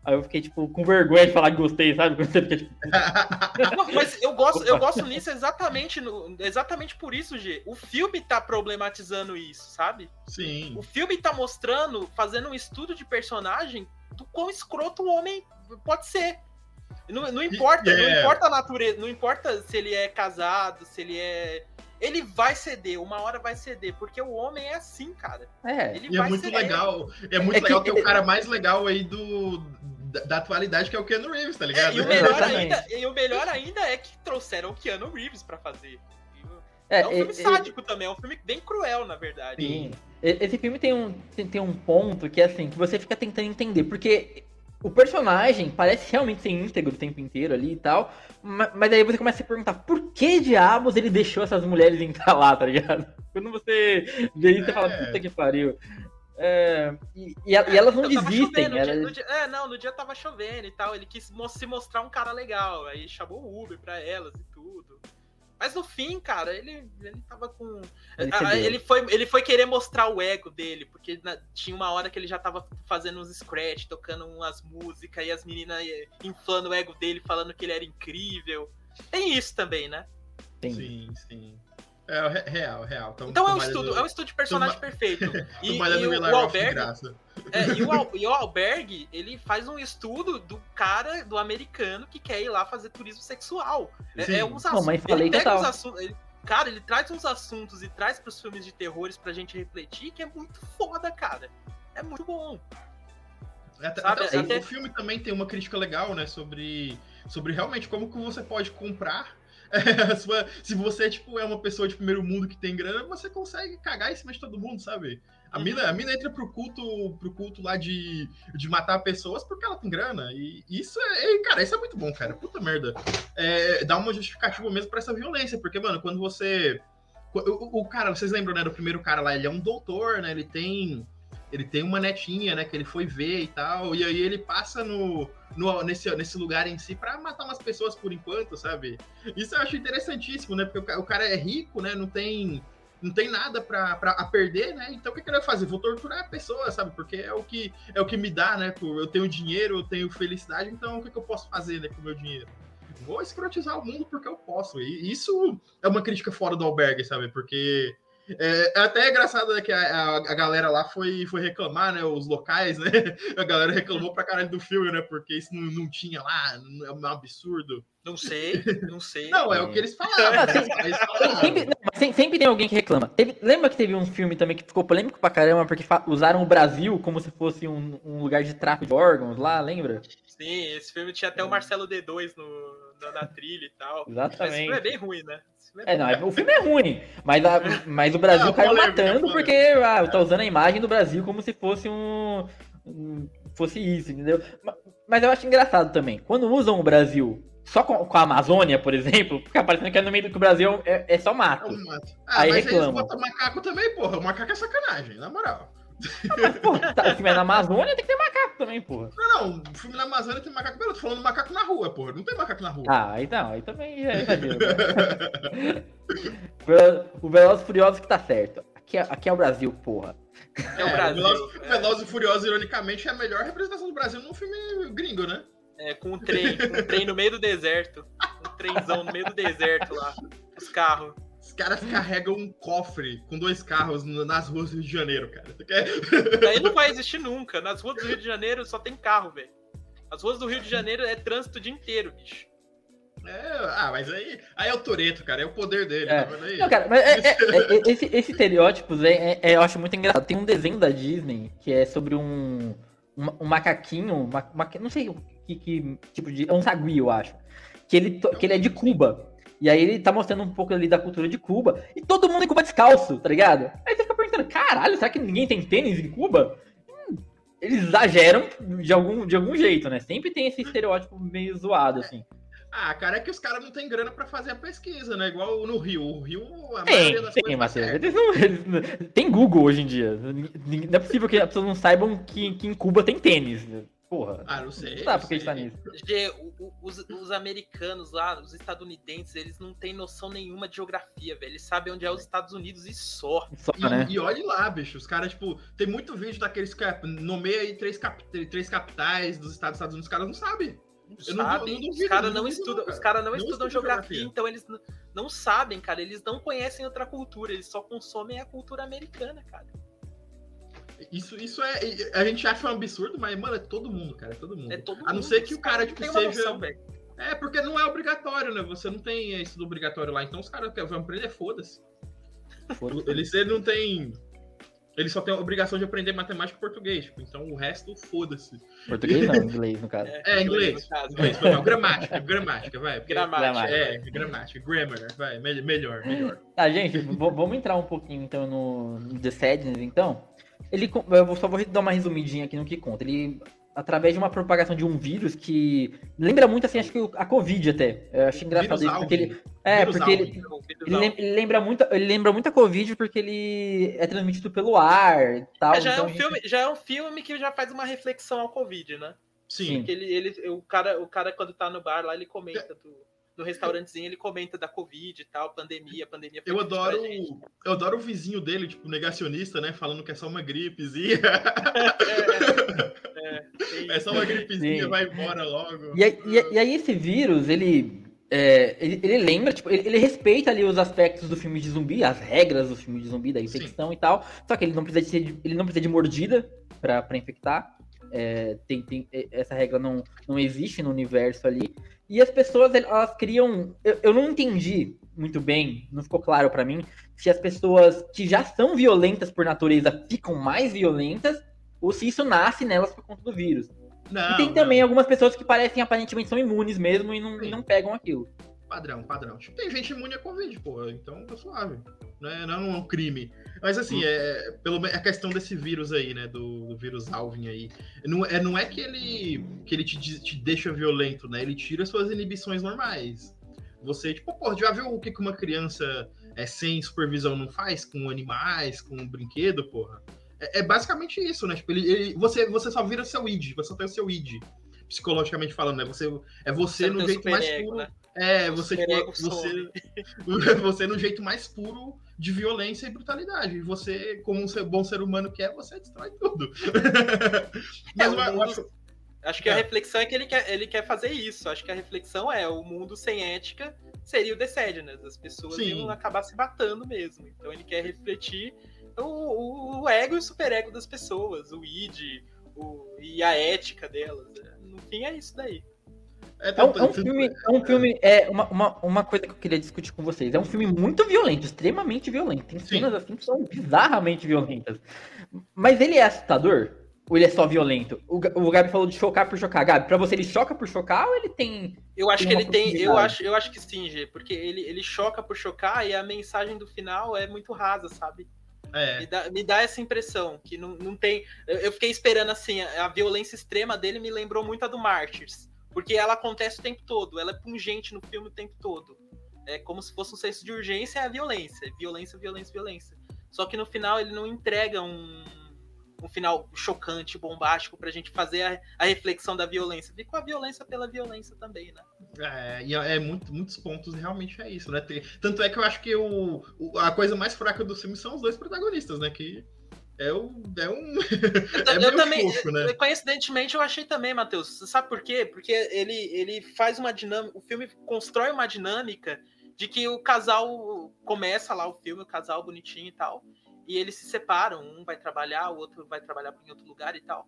Aí eu fiquei, tipo, com vergonha de falar que gostei, sabe? Tipo, Não, mas eu gosto, eu gosto nisso exatamente, no- exatamente por isso, G. O filme tá problematizando isso, sabe? Sim. O filme tá mostrando, fazendo um estudo de personagem do quão escroto o homem pode ser. Não, não importa, não é. importa a natureza, não importa se ele é casado, se ele é. Ele vai ceder, uma hora vai ceder, porque o homem é assim, cara. é. Ele E é vai muito ceder. legal. É muito É que- legal ter o cara mais legal aí do, da, da atualidade, que é o Keanu Reeves, tá É, ligado? e, o melhor Exatamente. ainda, e o melhor ainda é que trouxeram o Keanu Reeves pra fazer. É, É um filme sádico também, é um filme bem cruel, na verdade. Sim. Esse filme tem um, tem, tem um ponto que é assim, que você fica tentando entender, porque o personagem parece realmente ser íntegro o tempo inteiro ali e tal, ma- mas aí você começa a se perguntar por que diabos ele deixou essas mulheres entrar lá, tá ligado? Quando você vê isso, você fala, É. puta que pariu. É, e, e e elas não Então, desistem, chovendo, no dia- elas- no dia- é, não, no dia tava chovendo e tal. Ele quis se mostrar um cara legal. Aí chamou o Uber pra elas e tudo. Mas no fim, cara, ele, ele tava com. Ele Ah, ele, foi, ele foi querer mostrar o ego dele, porque na- tinha uma hora que ele já tava fazendo uns scratch, tocando umas músicas, e as meninas inflando o ego dele, falando que ele era incrível. Tem isso também, né? Tem. Sim, sim. É re- real, real. Então é um estudo, no- é um estudo de personagem perfeito. tu E, e o, Albergue. É, e, o, Al- e o Alberg, ele faz um estudo do cara, do americano, que quer ir lá fazer turismo sexual. É, Sim. é uns Não, assuntos. mas falei ele pega uns assuntos. ele- cara, ele traz uns assuntos e traz pros filmes de terrores pra gente refletir, que é muito foda, cara. É muito bom. Até- Sabe, até- até- O filme também tem uma crítica legal, né? Sobre, sobre realmente como que você pode comprar. a sua- se você tipo, é uma pessoa de primeiro mundo que tem grana, você consegue cagar em cima de todo mundo, sabe? A, Uhum. mina, a mina entra pro culto, pro culto lá de, de matar pessoas porque ela tem grana. E isso é. Cara, isso é muito bom, cara. Puta merda. É, dá uma justificativa mesmo pra essa violência. Porque, mano, quando você. O, o- o cara, vocês lembram, né, do primeiro cara lá, ele é um doutor, né? Ele tem. Ele tem uma netinha, né? Que ele foi ver e tal. E aí ele passa no, no- nesse, nesse lugar em si pra matar umas pessoas por enquanto, sabe? Isso eu acho interessantíssimo, né? Porque o, ca- o cara é rico, né? Não tem. Não tem nada pra a perder, né? Então o que, que ele vai fazer? Vou torturar a pessoa, sabe? Porque é o que, é o que me dá, né? Eu tenho dinheiro, eu tenho felicidade, então o que, que eu posso fazer né, com o meu dinheiro? Vou escrotizar o mundo porque eu posso. E isso é uma crítica fora do albergue, sabe? Porque é, é até engraçado né, que a, a, a galera lá foi, foi reclamar, né? Os locais, né? A galera reclamou pra caralho do filme, né? Porque isso não, não tinha lá, é um absurdo. Não sei, não sei. Não, é o que eles falaram. né? Eles Tem- falaram. Sempre, não, sempre tem alguém que reclama. Teve- lembra que teve um filme também que ficou polêmico pra caramba porque usaram o Brasil como se fosse um, um lugar de tráfico de órgãos lá, lembra? Sim, esse filme tinha até o Marcelo D2 no, da, da trilha e tal. Exatamente. Mas o filme é bem ruim, né? É, não, é, o filme é ruim, mas, a, mas o Brasil não, caiu matando porque ah, tá usando a imagem do Brasil como se fosse um. um fosse isso, entendeu? Mas eu acho engraçado também. Quando usam o Brasil só com, com, a Amazônia, por exemplo, fica parecendo que é no meio do que o Brasil é, é só mato. É um mato. Ah, aí mas reclama. eles botam macaco também, porra. O macaco é sacanagem, na moral. Mas, porra, tá, o filme é na Amazônia, tem que ter macaco também, porra. Não, não, o filme na Amazônia tem macaco. Eu tô falando macaco na rua, porra. Não tem macaco na rua. Ah, então, aí também é exagero. o Veloz Furioso que tá certo. Aqui é, aqui é o Brasil, porra. É o Brasil. É, Veloz, é. e Furioso, ironicamente, é a melhor representação do Brasil num filme gringo, né? É, com um trem, com um trem no meio do deserto. Um trenzão no meio do deserto lá. Os carros. Os caras carregam um cofre com dois carros nas ruas do Rio de Janeiro, cara. Aí não vai existir nunca. Nas ruas do Rio de Janeiro só tem carro, velho. As ruas do Rio de Janeiro é trânsito o dia inteiro, bicho. É, ah, mas aí, aí é o Toreto, cara, é o poder dele. É. Né? Não, cara, mas é, é, é, é esse, esse estereótipos é, eu acho muito engraçado. Tem um desenho da Disney que é sobre um, um, um macaquinho, uma, uma, não sei o que, que, tipo de. É um saguio, eu acho. Que ele, que ele é de Cuba. E aí ele tá mostrando um pouco ali da cultura de Cuba. E todo mundo em Cuba descalço, tá ligado? Aí você fica perguntando, caralho, será que ninguém tem tênis em Cuba? Hum, eles exageram de algum, de algum jeito, né? Sempre tem esse estereótipo meio zoado, assim. Ah, cara, é que os caras não têm grana para fazer a pesquisa, né? Igual no Rio. O Rio, a tem, maioria das tem, coisas. Tá eles não, eles não, tem Google hoje em dia. Não é possível que as pessoas não saibam que, que em Cuba tem tênis. Porra. Ah, não sei. Não dá pra acreditar nisso. G, os, os, americanos lá, os estadunidenses, eles não têm noção nenhuma de geografia, velho. Eles sabem onde é os Estados Unidos e só. só e, né? e olhe lá, bicho. Os caras, tipo, tem muito vídeo daqueles que nomeia aí três, cap, três capitais dos Estados, Estados Unidos, os caras não sabem. Não sabem, não, os caras não, estudam, os cara não, não estudam geografia, geografia, então eles não sabem, cara. Eles não conhecem outra cultura, eles só consomem a cultura americana, cara. Isso, isso é. A gente acha um absurdo, mas, mano, é todo mundo, cara. É todo mundo. É todo a não mundo, ser que o cara, tipo, seja. Noção, é, porque não é obrigatório, né? Você não tem isso obrigatório lá. Então os caras vão aprender, foda-se. Foda eles, eles não tem. Ele só tem a obrigação de aprender matemática e português. Tipo, então o resto, foda-se. Português não, inglês, no caso. É, é inglês. inglês não, gramática, gramática, vai. Gramática. É, gramática, grammar, vai, melhor, melhor. Tá, gente, vamos entrar um pouquinho então no, no The Sadness, então. Ele, eu só vou dar uma resumidinha aqui no que conta. Ele, através de uma propagação de um vírus que lembra muito, assim, acho que a Covid até. Eu achei engraçado isso, porque ele. É, porque ele, ele, lembra muito, ele lembra muito a Covid porque ele é transmitido pelo ar e tal. É, já, então é um filme, já é um filme que já faz uma reflexão ao Covid, né? Sim. Porque ele, ele, o, cara, o cara, quando tá no bar lá, ele comenta do no restaurantezinho ele comenta da Covid e tal, pandemia, pandemia. Eu adoro, eu adoro o vizinho dele, tipo, negacionista, né? Falando que é só uma gripezinha. É, é, é só uma gripezinha, Sim. vai embora logo. E aí, e, aí esse vírus, ele, é, ele, ele, lembra, tipo, ele, ele, respeita ali os aspectos do filme de zumbi, as regras do filme de zumbi, da infecção Sim. e tal. Só que ele não precisa de, ele não precisa de mordida para infectar. É, tem, tem, essa regra não, não existe no universo ali. E as pessoas, elas criam. Eu, eu não entendi muito bem, não ficou claro para mim, se as pessoas que já são violentas por natureza ficam mais violentas ou se isso nasce nelas por conta do vírus. Não, e tem também não. algumas pessoas que parecem aparentemente são imunes mesmo e não, não pegam aquilo. Padrão, padrão. Tipo, tem gente imune a Covid, pô, então tá suave. Não é, não é um crime. Mas assim, hum. é, pelo, a questão desse vírus aí, né? Do, do, vírus Alvin aí. Não é, não é que ele, que ele te, te deixa violento, né? Ele tira suas inibições normais. Você, tipo, pô, já viu o que uma criança é, sem supervisão não faz com animais, com um brinquedo, porra? É, é basicamente isso, né? Tipo, ele, ele, você, você só vira seu id, você só tem o seu id psicologicamente falando, né? Você é você, você no jeito mais puro. Né? É, você, tipo, você, você no jeito mais puro de violência e brutalidade. E você, como um bom ser humano que é, você destrói tudo. Mas é, eu, acho, acho que é. a reflexão é que ele quer, ele quer fazer isso. Acho que a reflexão é o mundo sem ética seria o The né? As pessoas Sim. iam acabar se batendo mesmo. Então ele quer refletir o, o, o ego e o superego das pessoas, o id, o, e a ética delas. Né? No fim é isso daí. É, é, um, é, um, filme, é um filme, é uma, uma, uma coisa que eu queria discutir com vocês. É um filme muito violento, extremamente violento. Tem cenas Sim. assim que são bizarramente violentas. Mas ele é assustador? Ou ele é só violento? O, o Gabi falou de chocar por chocar. Gabi, pra você ele choca por chocar ou ele tem. Eu acho tem que ele tem. Eu acho, eu acho que sim, G, porque ele, ele choca por chocar e a mensagem do final é muito rasa, sabe? É. Me dá, me dá essa impressão que não, não tem. Eu, fiquei esperando assim, a, a violência extrema dele me lembrou muito a do Martyrs. Porque ela acontece o tempo todo, ela é pungente no filme o tempo todo. É como se fosse um senso de urgência é a violência. Violência, violência, violência. Só que no final ele não entrega um, um final chocante, bombástico, pra gente fazer a, a reflexão da violência. Fica a violência pela violência também, né? É, e é muito, muitos pontos realmente é isso, né? Tem- tanto é que eu acho que o, o- a coisa mais fraca do filme são os dois protagonistas, né? Que é, o, é um. É eu também, fofo, né? coincidentemente, eu achei também, Matheus. Sabe por quê? Porque ele, ele faz uma dinâmica. O filme constrói uma dinâmica de que o casal começa lá o filme, o casal bonitinho e tal. E eles se separam, um vai trabalhar, o outro vai trabalhar em outro lugar e tal.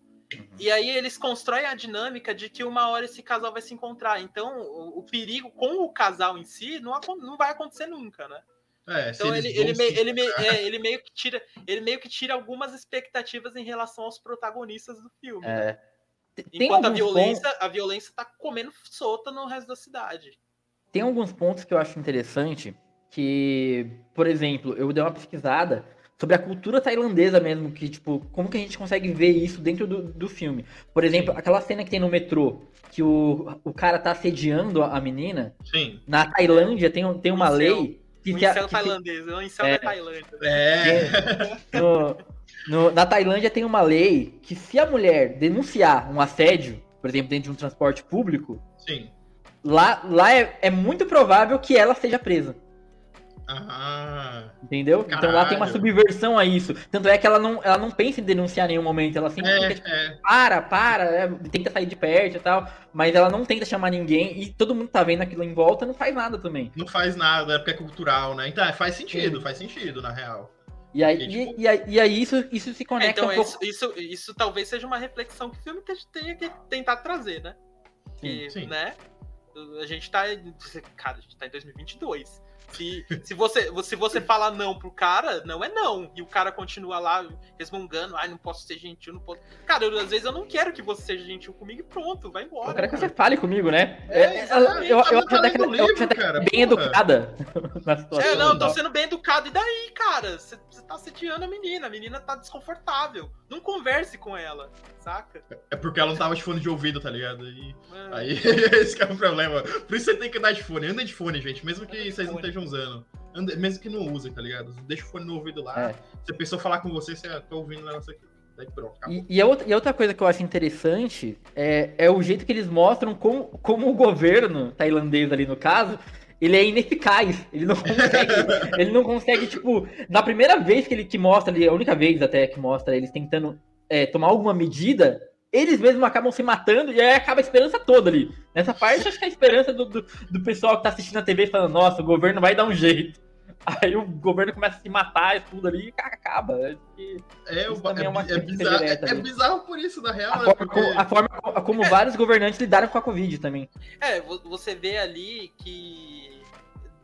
E aí eles constroem a dinâmica de que uma hora esse casal vai se encontrar. Então, o, o perigo com o casal em si não, não vai acontecer nunca, né? É, Então ele, ele, se meio, ele, meio, é, ele meio que tira ele meio que tira algumas expectativas em relação aos protagonistas do filme. né? É, tem Enquanto a violência, a violência tá comendo solta no resto da cidade. Tem alguns pontos que eu acho interessante, que, por exemplo, eu dei uma pesquisada sobre a cultura tailandesa mesmo, que, tipo, como que a gente consegue ver isso dentro do, do filme. Por exemplo, Sim. aquela cena que tem no metrô, que o, o cara tá assediando a menina, Sim. na Tailândia tem, um- tem uma Incel. lei que, se a- incel que se- tailandês, o incel É. da Tailândia. É. no- no- na Tailândia tem uma lei que se a mulher denunciar um assédio, por exemplo, dentro de um transporte público, Sim. lá, lá é, é muito provável que ela seja presa. Ah. Entendeu? Então lá tem uma Caralho. subversão a isso. Tanto é que ela não, ela não pensa em denunciar em nenhum momento. Ela sempre fica, tipo, É, é. para, para, é, tenta sair de perto e tal. Mas ela não tenta chamar ninguém. E todo mundo tá vendo aquilo em volta não faz nada também. Não faz nada, é porque é cultural, né? Então, é, faz sentido, Sim. faz sentido, na real. E aí, E, e, tipo- e aí, e aí isso, isso se É, conecta então um pouco. isso, isso, isso talvez seja uma reflexão que o filme te- tenha que tentar trazer, né? Que, sim. né? A gente tá. em- Cara, a gente tá em 2022. Se, se, você, se você fala não pro cara, não é não. E o cara continua lá resmungando, ai, não posso ser gentil, não posso. Cara, eu, às vezes eu não quero que você seja gentil comigo e pronto, vai embora. Eu quero que você fale comigo, né? É, É, exatamente, eu, eu, tá eu acho até que eu cara, bem porra. educada na situação. É, não, eu tô tal. sendo bem educado. E daí, cara? Você tá assediando a menina. A menina tá desconfortável. Não converse com ela, saca? É porque ela não tava de fone de ouvido, tá ligado? E É. aí, esse que é o problema. Por isso você tem que dar de fone. Anda de fone, gente, mesmo que vocês não fone. Estejam usando. Anda- mesmo que não usem, tá ligado? Deixa o fone no ouvido lá. É. Se a pessoa falar com você, você tá ouvindo o negócio aqui. Daí pronto, acabou. E, e a outra, e a outra coisa que eu acho interessante é, é o jeito que eles mostram como, como o governo tailandês ali no caso, ele é ineficaz. Ele não consegue, ele não consegue, tipo, na primeira vez que ele que mostra ali, a única vez até que mostra eles tentando é, tomar alguma medida, eles mesmos acabam se matando e aí acaba a esperança toda ali. Nessa parte, acho que é a esperança do, do, do pessoal que tá assistindo a TV falando, nossa, o governo vai dar um jeito. Aí o governo começa a se matar e tudo ali e acaba. Que É, Isso o- também é, é uma é bizarro, direta é, é bizarro por isso, na real. A né? forma, Porque- como, a forma co- como vários governantes lidaram com a Covid também. É, vo- você vê ali que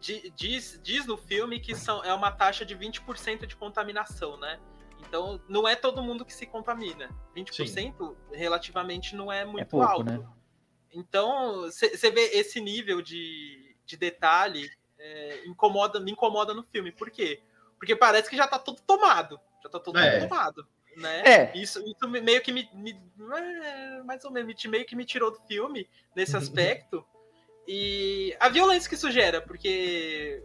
di- diz, diz no filme que são, é uma taxa de 20% de contaminação, né? Então não é todo mundo que se contamina. 20% relativamente não é muito pouco, alto. né? Então você vê esse nível de, de detalhe é, incomoda, me incomoda no filme. Por quê? Porque parece que já tá tudo tomado. Já tá tudo É. tomado. Né? É. Isso, isso me- meio que me, me- é, mais ou menos me- meio que me tirou do filme nesse aspecto e a violência que isso gera porque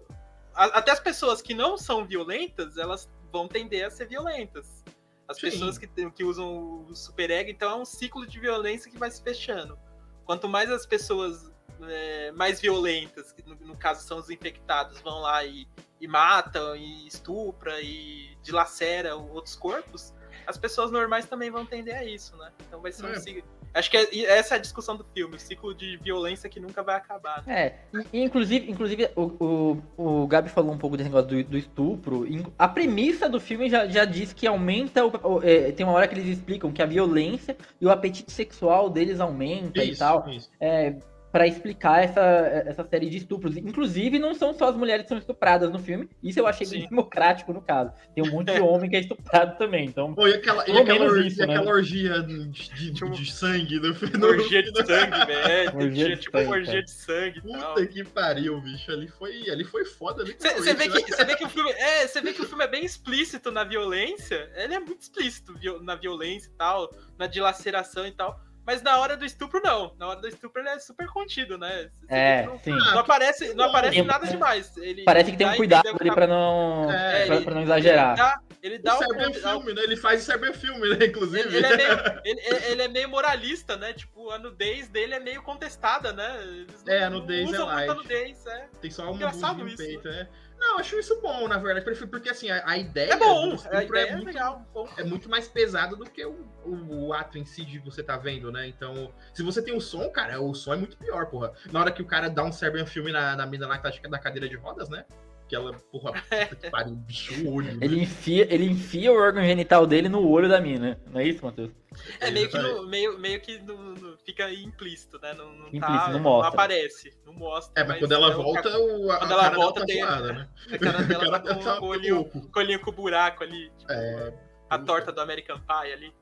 até as pessoas que não são violentas elas vão tender a ser violentas as Sim. pessoas que, que usam o super ego então é um ciclo de violência que vai se fechando quanto mais as pessoas é, mais violentas que no, no caso são os infectados vão lá e, e matam e estupra e dilacera outros corpos as pessoas normais também vão tender a isso, né? Então vai ser um É. ciclo. Acho que é- e essa é a discussão do filme, o ciclo de violência que nunca vai acabar. Né? É, e, e inclusive, inclusive o, o, o Gabi falou um pouco desse negócio do, do estupro. e A premissa do filme já, já diz que aumenta. O, o- é, tem uma hora que eles explicam que a violência e o apetite sexual deles aumenta e Isso, tal. isso. É, para explicar essa, essa série de estupros. Inclusive, não são só as mulheres que são estupradas no filme. Isso eu achei Sim. bem democrático no caso. Tem um monte de homem que é estuprado também. Então, Pô, e aquela, e aquela, orgia, isso, e né? aquela orgia de, de, tipo, de sangue no final. Orgia de sangue, velho. Orgia de tipo sangue, orgia de sangue. Puta tal. que pariu, bicho. Ali foi, ali foi foda. Você vê, que, vê que o filme. É, você vê que o filme é bem explícito na violência. Ele é muito explícito na violência e tal, na dilaceração e tal. Mas na hora do estupro, não. Na hora do estupro, ele é super contido, né? Você é, não, sim. Não aparece, não aparece nada demais. Ele, Parece que tem um cuidado ali pra não, é, pra, ele, pra, não exagerar. Ele dá, ele dá o, o filme, né? Ele faz o cyberfilme, né? Inclusive. Ele, ele, é meio, ele, ele, é meio moralista, né? Tipo, a nudez dele é meio contestada, né? Eles é, a nudez é light. Nudez, é. Tem só um Engraçado no peito, é. Não, acho isso bom, na verdade, porque assim, a, a ideia, é, bom, a ideia é, muito, legal, bom. é muito mais pesado do que o, o, o, ato em si de você tá vendo, né? Então, se você tem o som, cara, o som é muito pior, porra. Na hora que o cara dá um Serbian filme na, na mina lá que tá da cadeira de rodas, né? Que ela, porra, que pariu, bicho, o olho. Ele enfia, ele enfia o órgão genital dele no olho da mina, não é isso, Matheus? É, meio que, no, meio, meio que no, no, fica implícito, né? Não, não, implícito, tá, não, mostra. não aparece, não mostra. É, mas, mas quando ela é volta, o, a, quando ela volta, tá tem, zoada, né? A cara dela tá com, tá com o olhinho, com, com buraco ali. Tipo, é... A torta do American Pie ali.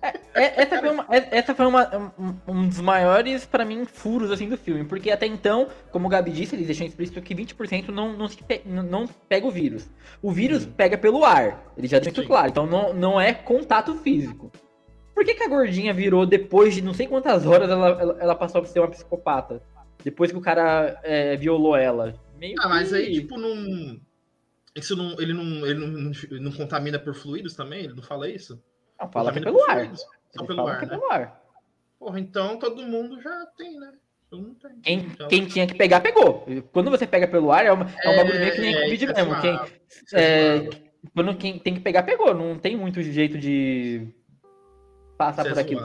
É, é, essa foi, uma, é, essa foi uma, um, um, dos maiores, para mim, furos assim do filme. Porque até então, como o Gabi disse, eles deixam explícito que 20% não, não, se pe, não pega o vírus. O vírus uhum. pega pelo ar. Ele já deixa claro. Então não, não é contato físico. Por que, que a gordinha virou, depois de não sei quantas horas, ela, ela, ela passou a ser uma psicopata? Depois que o cara é, violou ela. Meio ah, mas aí, tipo, não. Isso não. Ele não. Ele não, não, não contamina por fluidos também? Ele não fala isso? Não, fala que é pelo ar. Só pelo ar, é né? pelo ar. Porra, então todo mundo já tem, né? Tem. Quem, então... quem, tinha que pegar, pegou. Quando você pega pelo ar, é, uma, é um bagulho meio que nem é, Covid é mesmo. Quem, é, quando quem tem que pegar, pegou. Não tem muito jeito de passar por aquilo.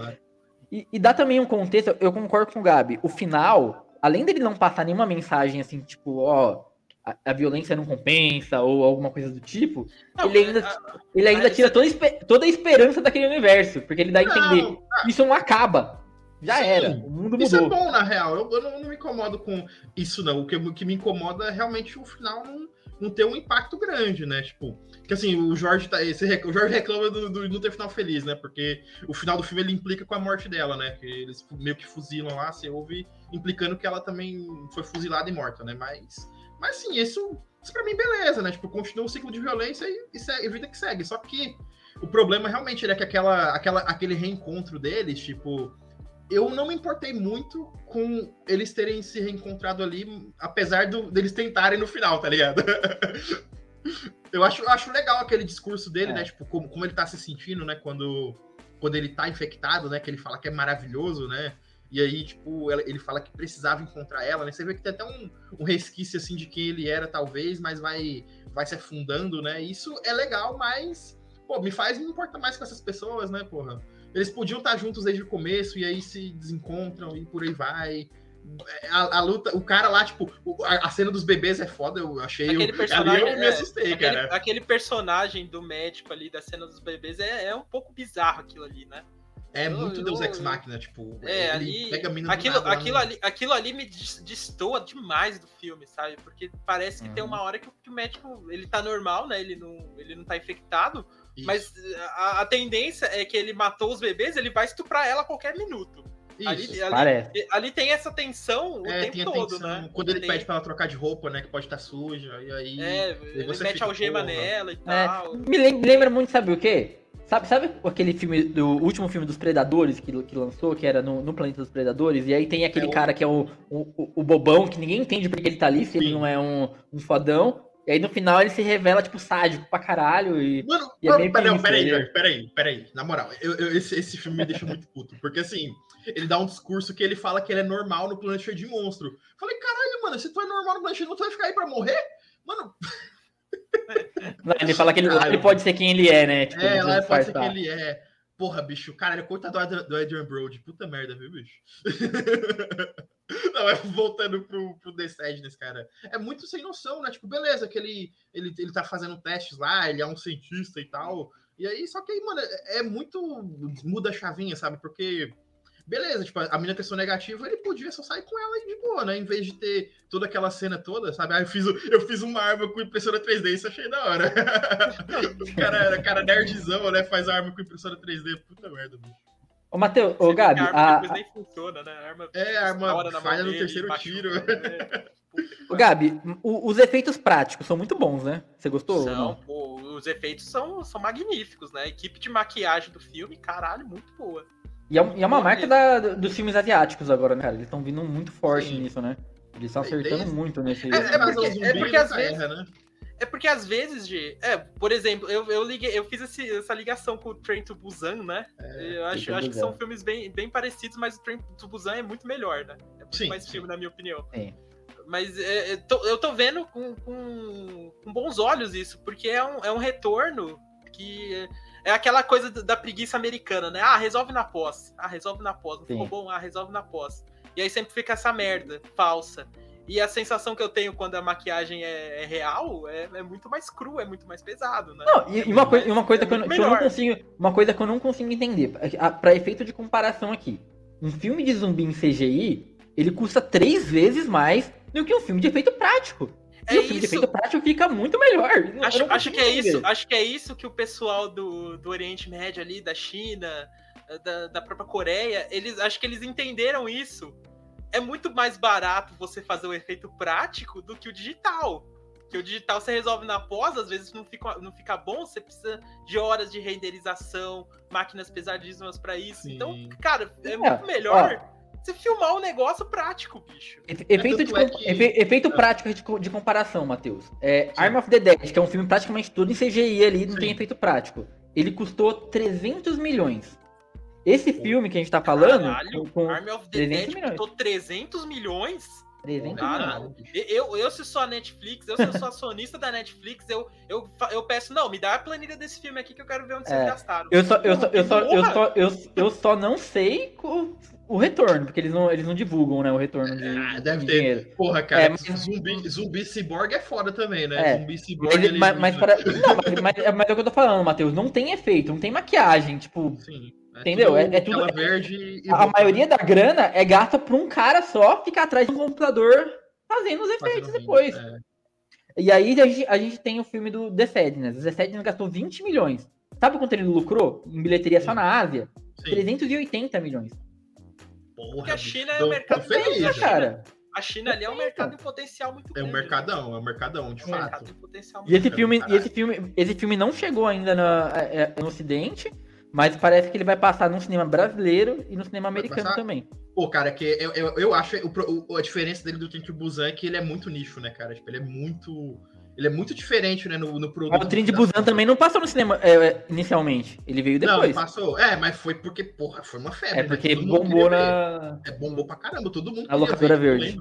E, e, dá também um contexto, eu concordo com o Gabi. O final, além dele não passar nenhuma mensagem assim, tipo, ó, a, a, violência não compensa ou alguma coisa do tipo, não, ele ainda, a, ele ainda tira toda, toda a esperança daquele universo, porque ele dá a entender não, isso não acaba. Já Sim, era, o mundo mudou. Isso é bom, na real. Eu, eu não, não, me incomodo com isso, não. O que, o que me incomoda é realmente o final não, não ter um impacto grande, né? Tipo, que assim, o Jorge tá. Esse, o Jorge reclama do, do, não ter final feliz, né? Porque o final do filme ele implica com a morte dela, né? Que eles meio que fuzilam lá, você ouve implicando que ela também foi fuzilada e morta, né? Mas mas sim, isso, isso pra mim, beleza, né? Tipo, continua o ciclo de violência e, e, segue, vida que segue. Só que o problema realmente é que aquela, aquela, aquele reencontro deles, tipo, eu não me importei muito com eles terem se reencontrado ali, apesar do, deles tentarem no final, tá ligado? eu acho, acho legal aquele discurso dele, é. né? Tipo, como, como ele tá se sentindo, né? Quando, quando ele tá infectado, né? Que ele fala que é maravilhoso, né? E aí, tipo, ele fala que precisava encontrar ela, né? Você vê que tem até um, um resquício, assim, de quem ele era, talvez, mas vai, vai se afundando, né? Isso é legal, mas, pô, me faz me importar mais com essas pessoas, né, porra? Eles podiam estar juntos desde o começo e aí se desencontram e por aí vai. A, a, luta, o cara lá, tipo, a, a, cena dos bebês é foda, eu achei. Aquele personagem, eu me assustei, é, cara. Aquele, aquele, personagem do médico ali da cena dos bebês é, é um pouco bizarro aquilo ali, né? É eu, muito eu, Deus Ex Machina, tipo, é, ali, pega a mina aquilo, nada, aquilo, ali, aquilo ali me destoa demais do filme, sabe? Porque parece que uhum. tem uma hora que o, médico, ele tá normal, né? Ele não, ele não tá infectado, Isso. mas a, a, tendência é que ele matou os bebês, ele vai estuprar ela a qualquer minuto. Isso, ali, ali, ali, tem essa tensão o é, tempo todo, tensão. né? Quando ele tem... pede pra ela trocar de roupa, né? Que pode estar suja, e aí. É, ele mete algema porra. nela e é, tal. Me lembra muito, sabe o quê? Sabe, sabe aquele filme, do último filme dos Predadores que, que lançou, que era no, no Planeta dos Predadores? E aí tem aquele é cara que é o, o, o, bobão, que ninguém entende porque ele tá ali, se Sim. ele não é um, um fodão. E aí no final ele se revela, tipo, sádico pra caralho. E, Mano, e é peraí, peraí, peraí, peraí, Na moral, eu, eu, esse, esse filme me deixa muito puto. Porque assim, ele dá um discurso que ele fala que ele é normal no planeta cheio de monstro. Falei, caralho, mano, se tu é normal no planeta cheio, não tu vai ficar aí pra morrer? Mano. Não, ele fala que ele, ele, pode ser quem ele é, né? Tipo, é, lá pode ser quem ele é. Porra, bicho, cara, ele é coitado do Adrian Brody. Puta merda, viu, bicho? Não, é voltando pro, pro The Sadness, cara. É muito sem noção, né? Tipo, beleza, que ele, ele, ele tá fazendo testes lá, ele é um cientista e tal. E aí, só que aí, mano, é, é muito. Muda a chavinha, sabe? Porque beleza, tipo, a mina testou negativo, ele podia só sair com ela de boa, né? Em vez de ter toda aquela cena toda, sabe? Ah, eu fiz, eu fiz uma arma com impressora 3D, isso achei da hora. o cara, cara nerdzão, né? Faz arma com impressora 3D, puta merda, bicho. Ô, Matheus, ô, Gabi, a a, arma depois nem funciona, né? A arma É, a arma falha no terceiro tiro. né? ô, Gabi, o- os efeitos práticos são muito bons, né? Você gostou? ou São, não? pô, os efeitos são, são magníficos, né? A equipe de maquiagem do filme, caralho, muito boa. E é, e é uma marca da- dos filmes asiáticos agora, né, cara? Eles estão vindo muito forte Sim. nisso, né? Eles estão Desde- acertando muito nesse. É, é porque- é porque às vezes- erra, né? É porque às vezes, de. É, por exemplo, eu, eu liguei, eu fiz esse- essa ligação com o Train to Busan, né? É, eu acho, eu acho que são filmes bem, bem parecidos, mas o Train to Busan é muito melhor, né? É muito Sim, mais sim. filme, na minha opinião. Sim. Mas é, é, tô- eu tô vendo com, com, com bons olhos isso, porque é um, é um retorno que. É aquela coisa da- preguiça americana, né? Ah, resolve na pós. Ah, resolve na pós. Não ficou bom? Ah, resolve na pós. E aí sempre fica essa merda falsa. E a sensação que eu tenho quando a maquiagem é, é real é, é muito mais cru, é muito mais pesado, né? Não, e, e uma, coi- uma coisa é que eu, que eu não consigo. Uma coisa que eu não consigo entender. a- Pra efeito de comparação aqui. Um filme de zumbi em CGI, ele custa três vezes mais do que um filme de efeito prático. E É o filme de isso. efeito prático fica muito melhor. Acho, acho que é isso, acho que é isso que o pessoal do, do Oriente Médio ali, da China, da, da própria Coreia, eles acho que eles entenderam isso. É muito mais barato você fazer o efeito prático do que o digital. Que o digital você resolve na pós, às vezes não fica, não fica bom, você precisa de horas de renderização, máquinas pesadíssimas pra isso. Sim. Então, cara, é É, muito melhor você filmar um negócio prático, bicho. Efe- Efeito, de, é que- efe- efeito Ah. prático de, de comparação, Matheus. É. Arm of the Dead, que é um filme praticamente todo em CGI ali, não Sim. tem efeito prático. Ele custou 300 milhões. Esse filme que a gente tá falando, Caralho, com, com Army of the 300 Dead milhões. custou 300 milhões? 300 milhões. não. Eu, eu, se sou a Netflix, eu se eu sou acionista da Netflix, eu, eu, eu peço, não, me dá a planilha desse filme aqui que eu quero ver onde É, vocês gastaram. Eu só, eu, só, eu, só, eu, só, eu, eu só não sei o, o retorno, porque eles não, eles não divulgam né, o retorno de, Ah, de deve ter. dinheiro. Porra, cara, É, mas- zumbi, zumbi cyborg é foda também, né? É. Zumbi cyborg Ele- mas, mas, alienígena. para, não, mas, mas, mas é o que eu tô falando, Matheus. Não tem efeito, não tem maquiagem. Tipo, Sim. É Entendeu? É- é tudo- tela verde a, maioria da grana é gasta pra um cara só ficar atrás de um computador fazendo os efeitos Fazendo depois. é. E aí a gente, a gente tem o filme do The Sadness. O The Sadness gastou 20 milhões. Sabe quanto ele lucrou em bilheteria só na Ásia? Sim. 380 milhões. Porra, Porque a China é o mercado feliz, né, Cara, A China ali é um mercado em potencial muito É grande. um mercadão, é um mercadão, de né? Um mercado fato. e esse filme, e esse filme, esse filme não chegou ainda é- é no Ocidente, mas parece que ele vai passar no cinema brasileiro e no cinema americano também. Pô, cara, que eu, eu, eu acho o o- a diferença dele do Trem Busan é que ele é muito nicho, né, cara? Tipo, ele é muito. Ele é muito diferente, né, no, no produto. Mas o Trem de da- Busan também não passou no cinema é, inicialmente. Ele veio Não, depois. ele passou. É, mas foi porque, porra, foi uma febre. é né? porque mundo bombou na. É, bombou pra caramba, todo mundo Na locadora ver, verde.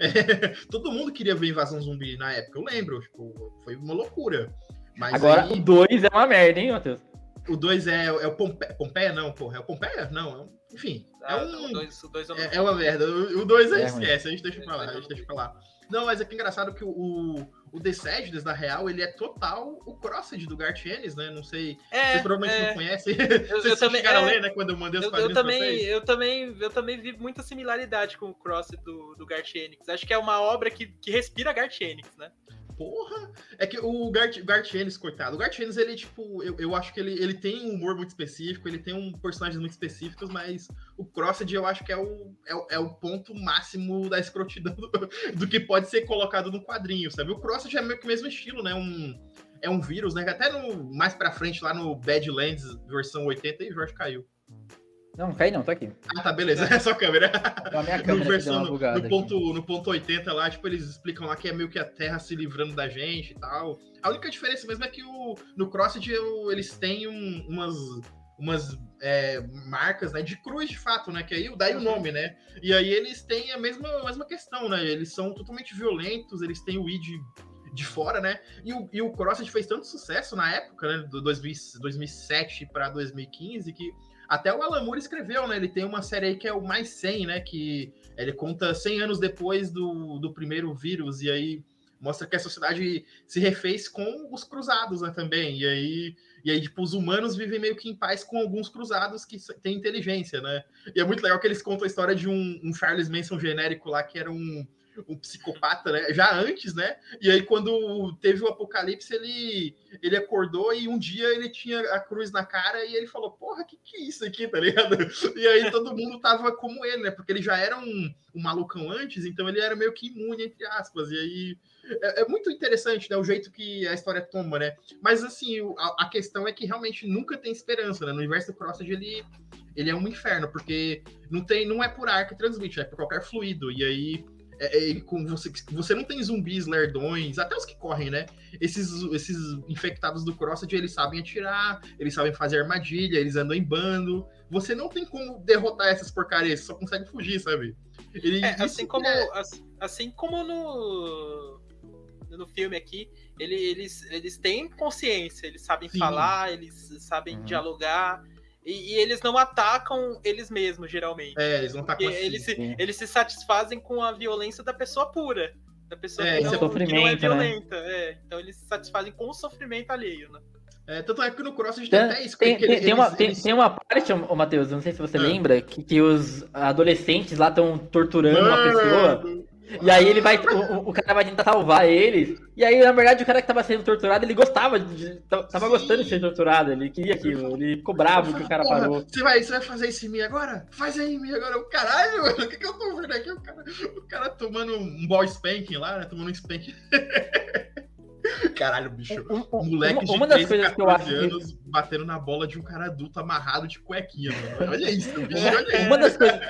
É, todo mundo queria ver Invasão Zumbi na época, eu lembro. Tipo, foi uma loucura. Mas Agora aí, o 2 é uma merda, hein, Matheus? O 2 é, é o Pompeia, Pompeia, não, porra. É o Pompeia? Não, é um- enfim. É, Ah, um, o dois, o dois eu é, é uma merda. O 2 a É gente esquece, a gente deixa pra lá, a gente deixa pra lá. Não, mas é que é engraçado que o, o, o The Sadness, na real, ele é total o crossed do Garth Ennis, né? Não sei, É, vocês provavelmente é, não conhecem. eu Vocês também- chegaram a é. ler, né, quando eu mandei os eu, eu quadrinhos pra também, vocês? eu também, eu também vi muita similaridade com o Cross do, do Garth Enix. Acho que é uma obra que, que respira Garth Enix, né? Porra! É que o Garth Ennis, coitado, o Garth Ennis, ele, tipo, eu, eu acho que ele, ele tem um humor muito específico, ele tem um personagens muito específicos, mas o Crossed eu acho que é o, é, é o ponto máximo da escrotidão do, do que pode ser colocado no quadrinho, sabe? O Crossed é meio que o mesmo estilo, né? Um, é um vírus, né? Até no, mais pra frente, lá no Badlands, versão 80, e Jorge caiu. Não, não cai não, tá aqui. Ah, tá, beleza, é só câmera. Então, a minha no, câmera deu versão, no, no aqui. ponto, no ponto 80 lá, tipo, eles explicam lá que é meio que a Terra se livrando da gente e tal. A única diferença mesmo é que o, no Crossed eu- eles têm um- umas, umas é, marcas né, de cruz de fato, né? Que aí daí o nome, né? E aí eles têm a mesma, a mesma questão, né? Eles são totalmente violentos, eles têm o id de fora, né? E o, e o Crossed fez tanto sucesso na época, né? Do 2000 2007 para 2015, que até o Alan Moore escreveu, né? Ele tem uma série aí que é o Mais 100, né? Que ele conta 100 anos depois do, do primeiro vírus, e aí Mostra que a sociedade se refez com os cruzados, né, também. E aí, e aí, tipo, os humanos vivem meio que em paz com alguns cruzados que têm inteligência, né? E é muito legal que eles contam a história de um, um Charles Manson genérico lá, que era um um psicopata, né? Já antes, né? E aí, quando teve o apocalipse, ele, ele acordou e um dia ele tinha a cruz na cara e ele falou: Porra, que que é isso aqui, tá ligado? E aí todo mundo tava como ele, né? Porque ele já era um, um malucão antes, então ele era meio que imune, entre aspas. E aí é, é muito interessante, né? O jeito que a história toma, né? Mas assim, a, a questão é que realmente nunca tem esperança, né? No universo do Crossed, ele, ele é um inferno, porque não tem, não é por ar que transmite, é por qualquer fluido. E aí é, é, com você, você não tem zumbis lerdões, até os que correm, né? Esses, esses infectados do Crossed, eles sabem atirar, eles sabem fazer armadilha, eles andam em bando. Você não tem como derrotar essas porcarias, você só consegue fugir, sabe? Ele, é, assim, como, é... assim como no, no filme aqui, ele, eles, eles têm consciência, eles sabem Sim. falar, eles sabem uhum. dialogar e, e, eles não atacam eles mesmos, geralmente. É, eles não atacam assim, eles, se, eles se satisfazem com a violência da pessoa pura. Da pessoa é, que, não, é que não é violenta. Né? É, então eles se satisfazem com o sofrimento alheio, né? É, tanto é que no Cross a gente tem, tem até isso. Tem, tem, eles, tem, uma, eles... tem, uma parte, ô, Matheus, não sei se você ah. lembra, que, que os adolescentes lá estão torturando Mano. uma pessoa. E aí ele vai. O, o, cara vai tentar salvar eles. E aí, na verdade, o cara que tava sendo torturado, ele gostava de. Tava Sim. gostando de ser torturado. Ele queria aquilo. Ele ficou bravo que o cara parou. Você vai, você vai fazer isso em mim agora? Faz aí em mim agora. O caralho, mano. O que, que eu tô vendo aqui? O cara, o cara tomando um ball spanking lá, né? Tomando um spanking. Caralho, bicho. Um, Moleque uma, uma de 13, 14 anos que... batendo na bola de um cara adulto amarrado de cuequinha, mano. Olha isso, bicho. Olha uma isso. das coisas.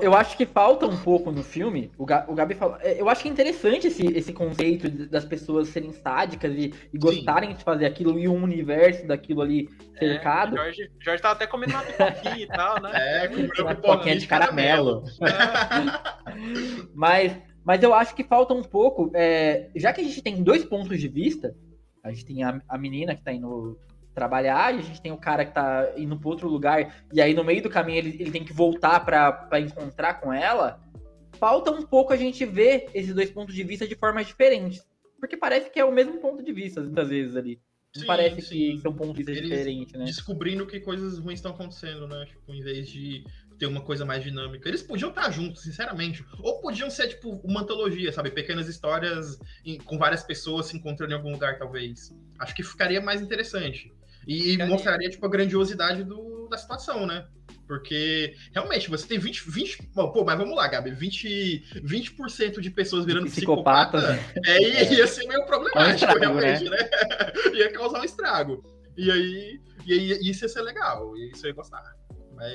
Eu acho que falta um pouco no filme. O, Gabi falou. É, eu acho que é interessante esse, esse conceito das pessoas serem sádicas e, e gostarem Sim. de fazer aquilo e um universo daquilo ali é, cercado. É, Jorge, Jorge tava até comendo uma pipoquinha e tal, né? É, comendo uma pipoquinha de caramelo. caramelo. Mas mas eu acho que falta um pouco, é, já que a gente tem dois pontos de vista, a gente tem a, a menina que tá indo trabalhar, e a gente tem o cara que tá indo para outro lugar, e aí no meio do caminho ele, ele tem que voltar para encontrar com ela, falta um pouco a gente ver esses dois pontos de vista de formas diferentes. Porque parece que é o mesmo ponto de vista, muitas vezes, ali. Não sim, parece sim. que são pontos de vista diferentes, né? Descobrindo que coisas ruins estão acontecendo, né? Tipo, em vez de ter uma coisa mais dinâmica. Eles podiam estar juntos, sinceramente. Ou podiam ser, tipo, uma antologia, sabe? Pequenas histórias em, com várias pessoas se encontrando em algum lugar, talvez. Acho que ficaria mais interessante. E, e mostraria, tipo, a grandiosidade do, da situação, né? Porque, realmente, você tem 20. 20 pô, mas vamos lá, Gabi. 20%, 20 de pessoas virando psicopata. psicopata é, é, ia ser meio problemático, é um estrago, realmente, né? né? ia causar um estrago. E aí, e aí, isso ia ser legal. Isso eu ia gostar.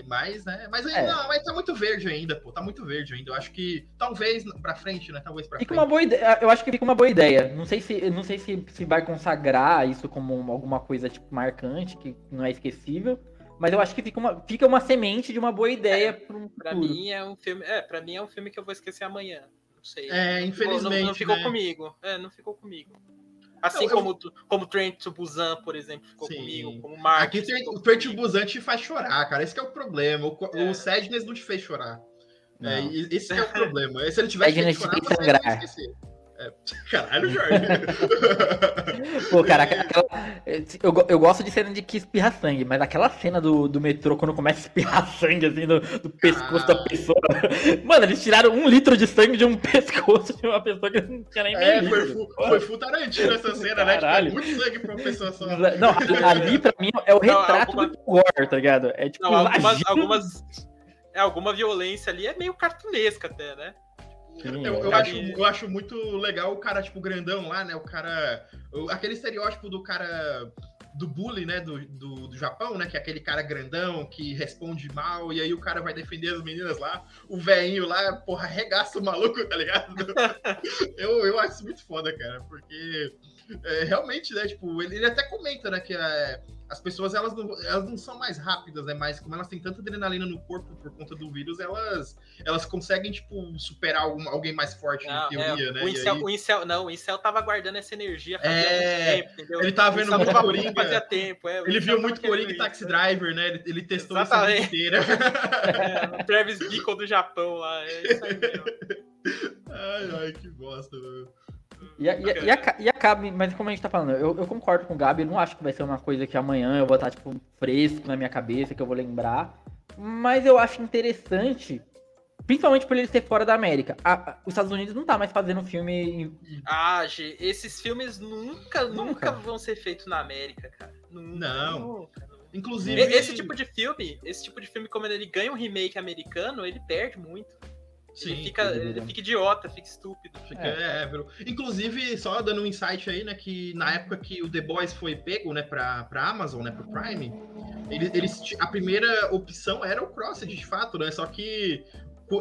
Mas, né? Mas ainda, é. não, mas tá muito verde ainda, pô. Tá muito verde ainda. Eu acho que talvez pra frente, né? Talvez pra fica frente. Uma boa ideia. Eu acho que fica uma boa ideia. Não sei se, não sei se, se vai consagrar isso como alguma coisa tipo marcante, que não é esquecível. Mas eu acho que fica uma, fica uma semente de uma boa ideia é, pro Pra mim é um filme. É, pra mim é um filme que eu vou esquecer amanhã. Não sei. É, infelizmente. Não, não ficou né? comigo. É, não ficou comigo. Assim eu, como, eu... como Trent Busan, por exemplo, ficou Sim. comigo, como Mark. Aqui o Trent Busan te faz chorar, cara. Esse é o problema. O, é. o Sadness não te fez chorar. É, esse é o problema. Se ele tivesse feito chorar, você sangrar. não esquecer. É, caralho, Jorge. Pô, cara, aquela, eu, eu gosto de cena de que espirra sangue, mas aquela cena do, do metrô, quando começa a espirrar sangue, assim, do, do pescoço ah. da pessoa. Mano, eles tiraram um litro de sangue de um pescoço de uma pessoa que não tinha nem É, foi, fu, foi full Tarantino essa cena, caralho. né? Tipo, muito sangue pra uma pessoa só. Não, ali pra mim é o retrato não, alguma... do gore, tá ligado? É tipo. Não, algumas, algumas, é, alguma violência ali é meio cartunesca até, né? Eu, eu, acho, eu acho muito legal o cara, tipo, grandão lá, né? O cara. Aquele estereótipo do cara do bully, né, do, do, do, Japão, né, que é aquele cara grandão que responde mal e aí o cara vai defender as meninas lá, o velhinho lá, porra, arregaça o maluco, tá ligado? eu, eu acho isso muito foda, cara, porque é, realmente, né, tipo, ele, ele até comenta, né, que é, as pessoas elas não, elas não são mais rápidas, né? Mas como elas têm tanta adrenalina no corpo por conta do vírus, elas, elas conseguem, tipo, superar algum, alguém mais forte não, teoria, é, né? O incel, aí... o incel, não, o Incel tava guardando essa energia fazia é... tempo, entendeu? Ele tava vendo muito Coringa. Fazia tempo, é, ele viu muito Coringa e Taxi Driver, né? Ele, ele testou isso a inteira. é, o Travis Bickle do Japão lá, é isso aí mesmo. Ai, ai, que bosta, mano. E, e, a- e, e acaba, mas como a gente tá falando, eu, eu concordo com o Gabi, eu não acho que vai ser uma coisa que amanhã eu vou estar, tipo, fresco na minha cabeça, que eu vou lembrar. Mas eu acho interessante, principalmente por ele ser fora da América. A- a- os Estados Unidos não tá mais fazendo filme. em- Ah, G, esses filmes nunca, nunca, Nunca. vão ser feitos na América, cara. Nunca, Não. nunca. Inclusive. E- Esse tipo de filme, esse tipo de filme, como ele ganha um remake americano, ele perde muito. Sim, ele, fica, ele fica idiota, fica estúpido. Fica, É. é, Inclusive, só dando um insight aí, né, que na época que o The Boys foi pego, né, pra, pra Amazon, né, pro Prime, eles, eles a primeira opção era o Crossed, de fato, né, só que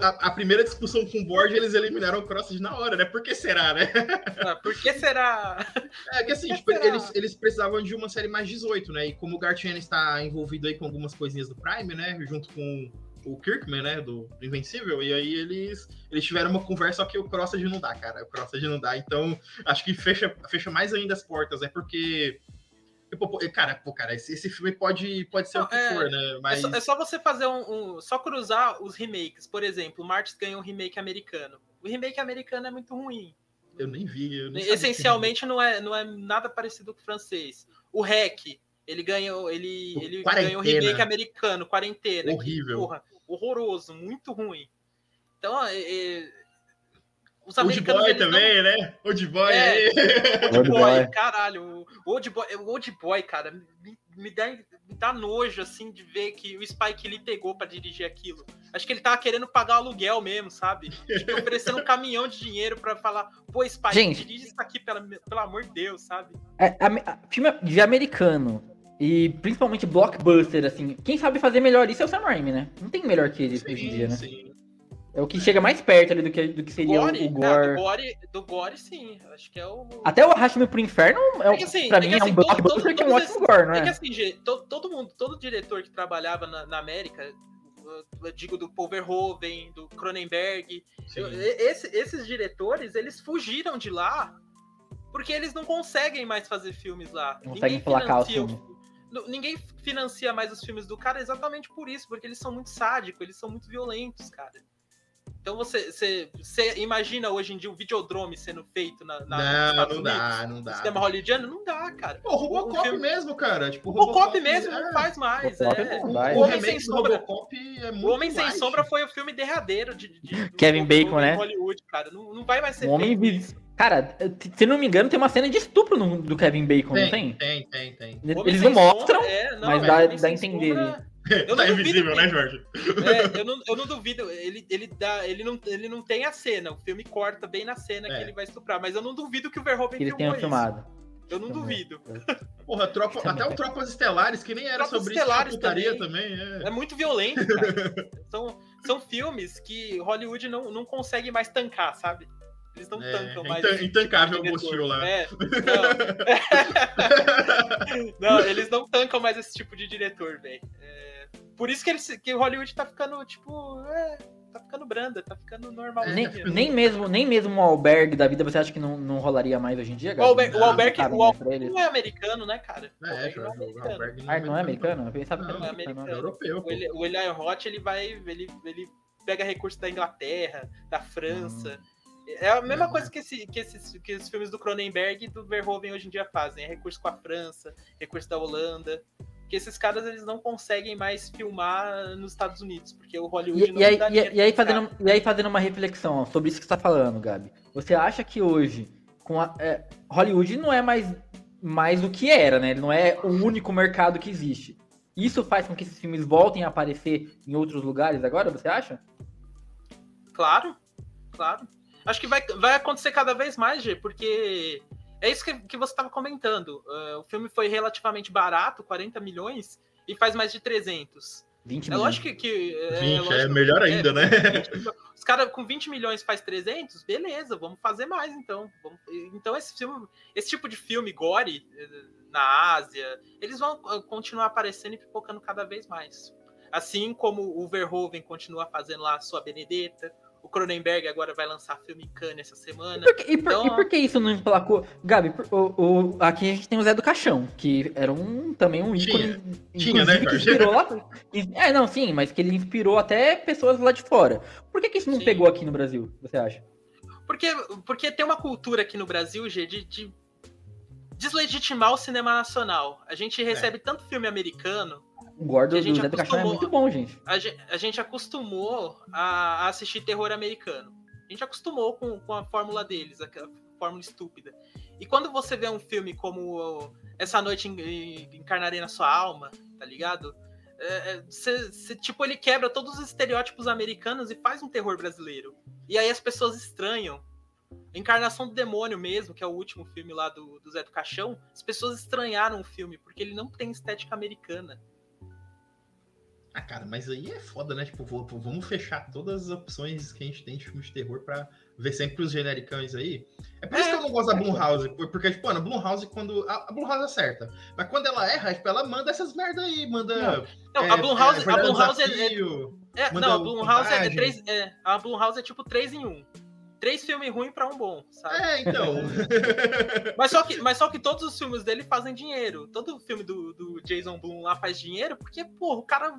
a, a primeira discussão com o board, eles eliminaram o Crossed na hora, né, por que será, né? Ah, por que será? É que assim, Que tipo, eles, eles precisavam de uma série mais 18, né, e como o Gartian está envolvido aí com algumas coisinhas do Prime, né, junto com o Kirkman, né, do, do Invencível, e aí eles, eles tiveram uma conversa, só que o Crossed não dá, cara, o Crossed não dá, então acho que fecha, fecha mais ainda as portas, é porque... pô, pô, Cara, pô, cara, esse, esse filme pode, pode ser Não, o que é- for, né? É Mas só, é só você fazer um, um- Só cruzar os remakes. Por exemplo, o Martins ganhou um remake americano. O remake americano é muito ruim. eu nem vi. Eu nem Essencialmente não é, não é nada parecido com o francês. O REC, ele ganhou. Ele, O ele Quarentena. ganhou um remake americano, quarentena. que, Horrível. porra, horroroso, muito ruim. Então, é, é, os O Old americanos. Boy eles não- também, né? Old Boy É. aí. Old Boy, Boy. caralho. O Old Boy, o Old Boy cara, me, me dá, me dá nojo, assim, de ver que o Spike Lee pegou pra dirigir aquilo. Acho que ele tava querendo pagar o aluguel mesmo, sabe? Tipo, oferecendo um caminhão de dinheiro pra falar, pô, Spike, Gente. dirige isso aqui, pela, pelo amor de Deus, sabe? É, ame- a- filme de americano e principalmente blockbuster, assim, quem sabe fazer melhor isso é o Sam Raimi, né? Não tem melhor que ele hoje em dia, né? sim. É o que chega mais perto ali do que, do que seria o, o ah, do Gore. Gore. Do Gore, sim. Acho que é o. Até o Arraste-me pro Inferno, é, É que assim, pra é mim, que é assim, um todo- blockbuster todo- que é um todos ótimo Gore, não É que é? assim, gente, to- todo mundo, todo diretor que trabalhava na, na América, eu digo do Paul Verhoeven, do Cronenberg, sim. eu- esse- esses diretores, eles fugiram de lá porque eles não conseguem mais fazer filmes lá. Não conseguem placar o- filmes. Ninguém financia mais os filmes do cara exatamente por isso, porque eles são muito sádicos, eles são muito violentos, cara. Então você, você, você imagina hoje em dia o videodrome sendo feito na, na Não, não Unidos? dá, não dá. sistema hollywoodiano? Não dá, cara. Pô, o Robocop filme- mesmo, cara. Tipo, O Robocop é- mesmo não faz mais. Robocop é. não O, vai. o O Homem Sem Sombra- Robocop é muito O Homem Sem light. Sombra foi o filme derradeiro de, de- do Kevin do- Bacon, do né? Hollywood, cara. Não, não vai mais ser O Homem feito isso. Cara, se não me engano, tem uma cena de estupro no- do Kevin Bacon, não Tem, tem? tem, tem, tem. Homem Eles não mostram, é, não, mas é, dá- dá a entender Sombra- Eu não tá duvido invisível, né, Jorge? É, eu, não, eu não duvido. Ele, ele, dá, ele, não, ele não tem a cena. O filme corta bem na cena É. que ele vai estuprar. Mas eu não duvido que o Verhoeven filmou tenham filmado. isso. Eu não Também. duvido. Porra, tropa, até o Tropas Estelares, que nem era Tropas sobre Estelares isso, também. também. É é. muito violento, cara. são, são filmes que Hollywood não, não consegue mais tancar, sabe? Eles não É, tancam é mais. tipo intancável de o. Gostil lá. É, não. não, eles não tancam mais esse tipo de diretor, velho. É, por isso que, eles, que o Hollywood tá ficando, tipo, é, tá ficando branda, tá ficando normal. É, Nem, tá nem mesmo, nem mesmo o albergue da vida você acha que não, não rolaria mais hoje em dia, O Gabi? O Não Albergue- cabe o Albergue não é americano, né, cara? O É, Albergue não é americano. Albergue Ah, não é americano? Eu pensava que Não, era é americano. É europeu. O Eli- o Eli Roth, ele vai, ele, ele pega recursos da Inglaterra, da França. É a mesma coisa que, esse, que, esses, que os filmes do Cronenberg e do Verhoeven hoje em dia fazem. É recurso com a França, recurso da Holanda. Que esses caras eles não conseguem mais filmar nos Estados Unidos, porque o Hollywood E, não e aí, dá e- e aí fazendo, e aí fazendo uma reflexão ó, sobre isso que você tá falando, Gabi. Você acha que hoje, com a, é, Hollywood não é mais, mais o que era, né? Ele não é o único mercado que existe. Isso faz com que esses filmes voltem a aparecer em outros lugares agora, você acha? Claro, claro. Acho que vai, vai acontecer cada vez mais, G, porque é isso que, que você estava comentando. Uh, o filme foi relativamente barato, 40 milhões, e faz mais de 300. 20 É milhões. lógico que. que 20, é, é melhor é, ainda, né? 20 milhões. Os caras com 20 milhões faz 300, beleza, vamos fazer mais então. Vamos- então esse filme, esse tipo de filme gore eh, na Ásia, eles vão eh, continuar aparecendo e pipocando cada vez mais. Assim como o Verhoeven continua fazendo lá a sua Benedetta, o Cronenberg agora vai lançar filme em Cannes essa semana. Por que- e, por, Então- e por que isso não emplacou? Gabi, por- o, o- aqui a gente tem o Zé do Caixão, que era um também um ícone. Tinha, né, inclusive, que inspirou lá- É, não, sim, mas que ele inspirou até pessoas lá de fora. Por que, que isso não Sim. pegou aqui no Brasil, você acha? Porque, porque tem uma cultura aqui no Brasil, G, de, de deslegitimar o cinema nacional. A gente recebe é. tanto filme americano. O Gordo do Zé do Caixão é muito bom, gente. A, gente. a gente acostumou a, a, assistir terror americano. A gente acostumou com, com a fórmula deles, a fórmula estúpida. E quando você vê um filme como Essa Noite Encarnarei na Sua Alma, tá ligado? É, é, cê, cê, tipo, ele quebra todos os estereótipos americanos e faz um terror brasileiro. E aí as pessoas estranham. Encarnação do Demônio mesmo, que é o último filme lá do, do Zé do Caixão, as pessoas estranharam o filme, porque ele não tem estética americana. Ah, cara, mas aí é foda, né? Tipo, vamos fechar todas as opções que a gente tem de filme de terror pra ver sempre os genericões aí. É por isso é, que eu não gosto da Blumhouse, porque, tipo, mano, a Blumhouse, quando. A, a Blumhouse acerta. Mas quando ela erra, tipo, ela manda essas merda aí, manda. Não, é, a Blumhouse, é, a Blumhouse é, é, é. Não, a Blumhouse é, três, é. A Blumhouse é tipo 3 em 1 três filmes ruins para um bom, sabe? É, então. mas, só que, mas só que todos os filmes dele fazem dinheiro. Todo filme do, do Jason Blum lá faz dinheiro, porque, pô, o cara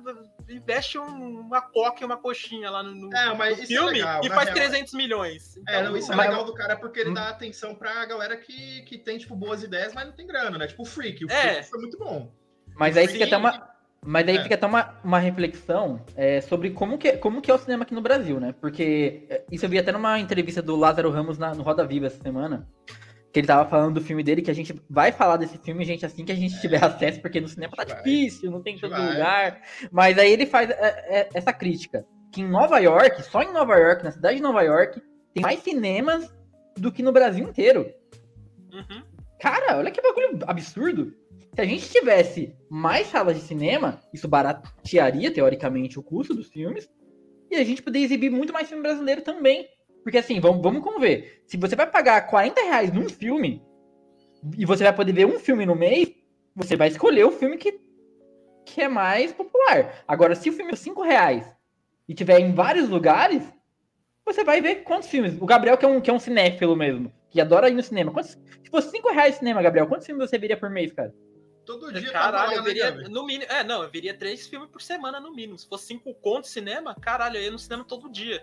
investe um, uma coca e uma coxinha lá no, no, é, no é filme é legal, e faz real. 300 milhões. Então, é, não, isso é legal do cara porque ele dá atenção pra galera que, que tem, tipo, boas ideias, mas não tem grana, né? Tipo o Freak. O é. Freak foi muito bom. Mas aí fica até uma mas daí é. fica até uma, uma reflexão é, sobre como que, como que é o cinema aqui no Brasil, né? Porque é, isso eu vi até numa entrevista do Lázaro Ramos na, no Roda Viva essa semana, que ele tava falando do filme dele, que a gente vai falar desse filme, gente, assim que a gente tiver acesso, porque no cinema tá vai. difícil, não tem em todo vai. lugar. Mas aí ele faz é, é, essa crítica, que em Nova York, só em Nova York, na cidade de Nova York, tem mais cinemas do que no Brasil inteiro. Uhum. Cara, olha que bagulho absurdo. Se a gente tivesse mais salas de cinema, isso baratearia, teoricamente, o custo dos filmes. E a gente poderia exibir muito mais filme brasileiro também. Porque assim, vamos, vamos conver. Se você vai pagar 40 reais num filme, e você vai poder ver um filme no mês, você vai escolher o filme que, que é mais popular. Agora, se o filme é 5 reais e tiver em vários lugares, você vai ver quantos filmes. O Gabriel, que é um, que é um cinéfilo mesmo, que adora ir no cinema. Quantos, se fosse 5 reais no cinema, Gabriel, quantos filmes você veria por mês, cara? Todo dia Caralho, eu veria, né, no mínimo. É, não, eu veria três filmes por semana no mínimo. Se fosse cinco contos cinema, caralho, eu ia no cinema todo dia.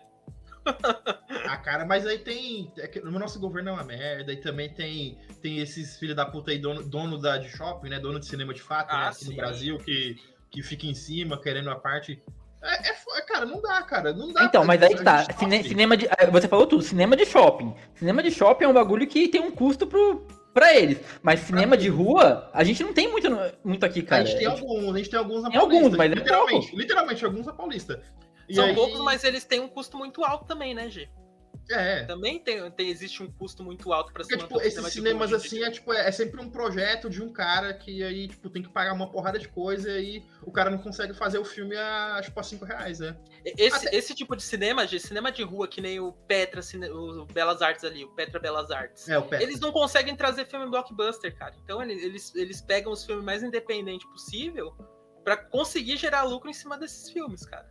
ah, cara, mas aí tem. É no nosso governo é uma merda, e também tem, tem esses filhos da puta aí, dono, dono da, de shopping, né? Dono de cinema de fato, né, ah, né, aqui sim. no Brasil, que, que fica em cima querendo a parte. É, é, cara, não dá, cara. Não dá então, mas aí que tá. Cine, cinema de. É, você falou tudo, cinema de shopping. Cinema de shopping é um bagulho que tem um custo pro, pra eles. Mas cinema de rua, a gente não tem muito, muito aqui, cara. A gente tem alguns, a gente tem alguns na tem Paulista. alguns, mas é literalmente, pouco. literalmente, alguns na Paulista. E São aí... poucos, mas eles têm um custo muito alto também, né, G? É. Também tem, tem, existe um custo muito alto para se tipo, esses cinemas assim é tipo é, é, sempre um projeto de um cara que aí tipo tem que pagar uma porrada de coisa e o cara não consegue fazer o filme a tipo a cinco reais, né? Esse, Até... esse tipo de cinema, de cinema de rua que nem o Petra, o Belas Artes ali, o Petra Belas Artes. É, o Petra. Eles não conseguem trazer filme blockbuster, cara. Então eles, eles pegam os filmes mais independentes possível para conseguir gerar lucro em cima desses filmes, cara.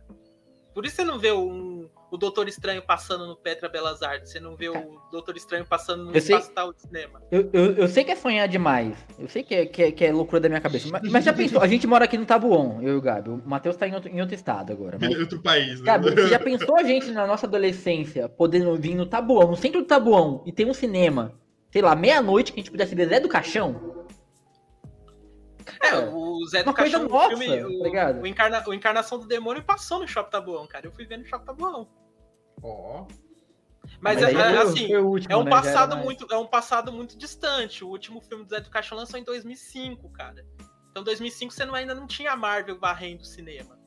Por isso você não vê um, o Doutor Estranho passando no Petra Belas Artes, você não vê o Doutor Estranho passando no Espaço Tal de Cinema. Eu, eu, eu, sei que é sonhar demais. Eu sei que é, que é, que é loucura da minha cabeça. Mas, mas, já pensou, a gente mora aqui no Tabuão, eu e o Gabi. O Matheus tá em outro, em outro estado agora. Mas... Em outro país, né? Gabi, você já pensou a gente na nossa adolescência podendo vir no Tabuão, no centro do Tabuão, e ter um cinema, sei lá, meia-noite que a gente pudesse ver Zé do Caixão? É, o Zé do Caixão, nossa, filme, tá o, o, Encarna, o Encarnação do Demônio passou no Shopping Tabuão, cara. Eu fui ver no Shopping Tabuão. Ó. Oh. Mas, Mas é, é, assim, último, é um né? passado muito, é um passado muito distante. O último filme do Zé do Caixão lançou em 2005, cara. Então, 2005 você não, ainda não tinha a Marvel varrendo o cinema.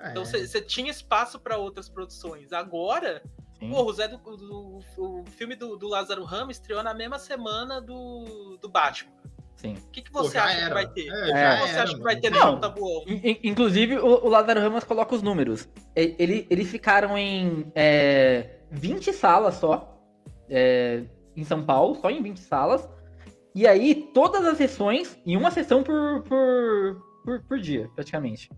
É. Então, você, você tinha espaço para outras produções. Agora, porra, o Zé do, do, o filme do, do Lázaro Ramos estreou na mesma semana do, do Batman. Sim. O que, que você Pô, acha era. que vai ter? É, o que, é, você era, acha que vai ter no Tabuão? Inclusive, o, o Lázaro Ramos coloca os números. Ele, eles ficaram em é, 20 salas só, é, em São Paulo, só em 20 salas. E aí, todas as sessões, em uma sessão por, por, por, por dia, praticamente.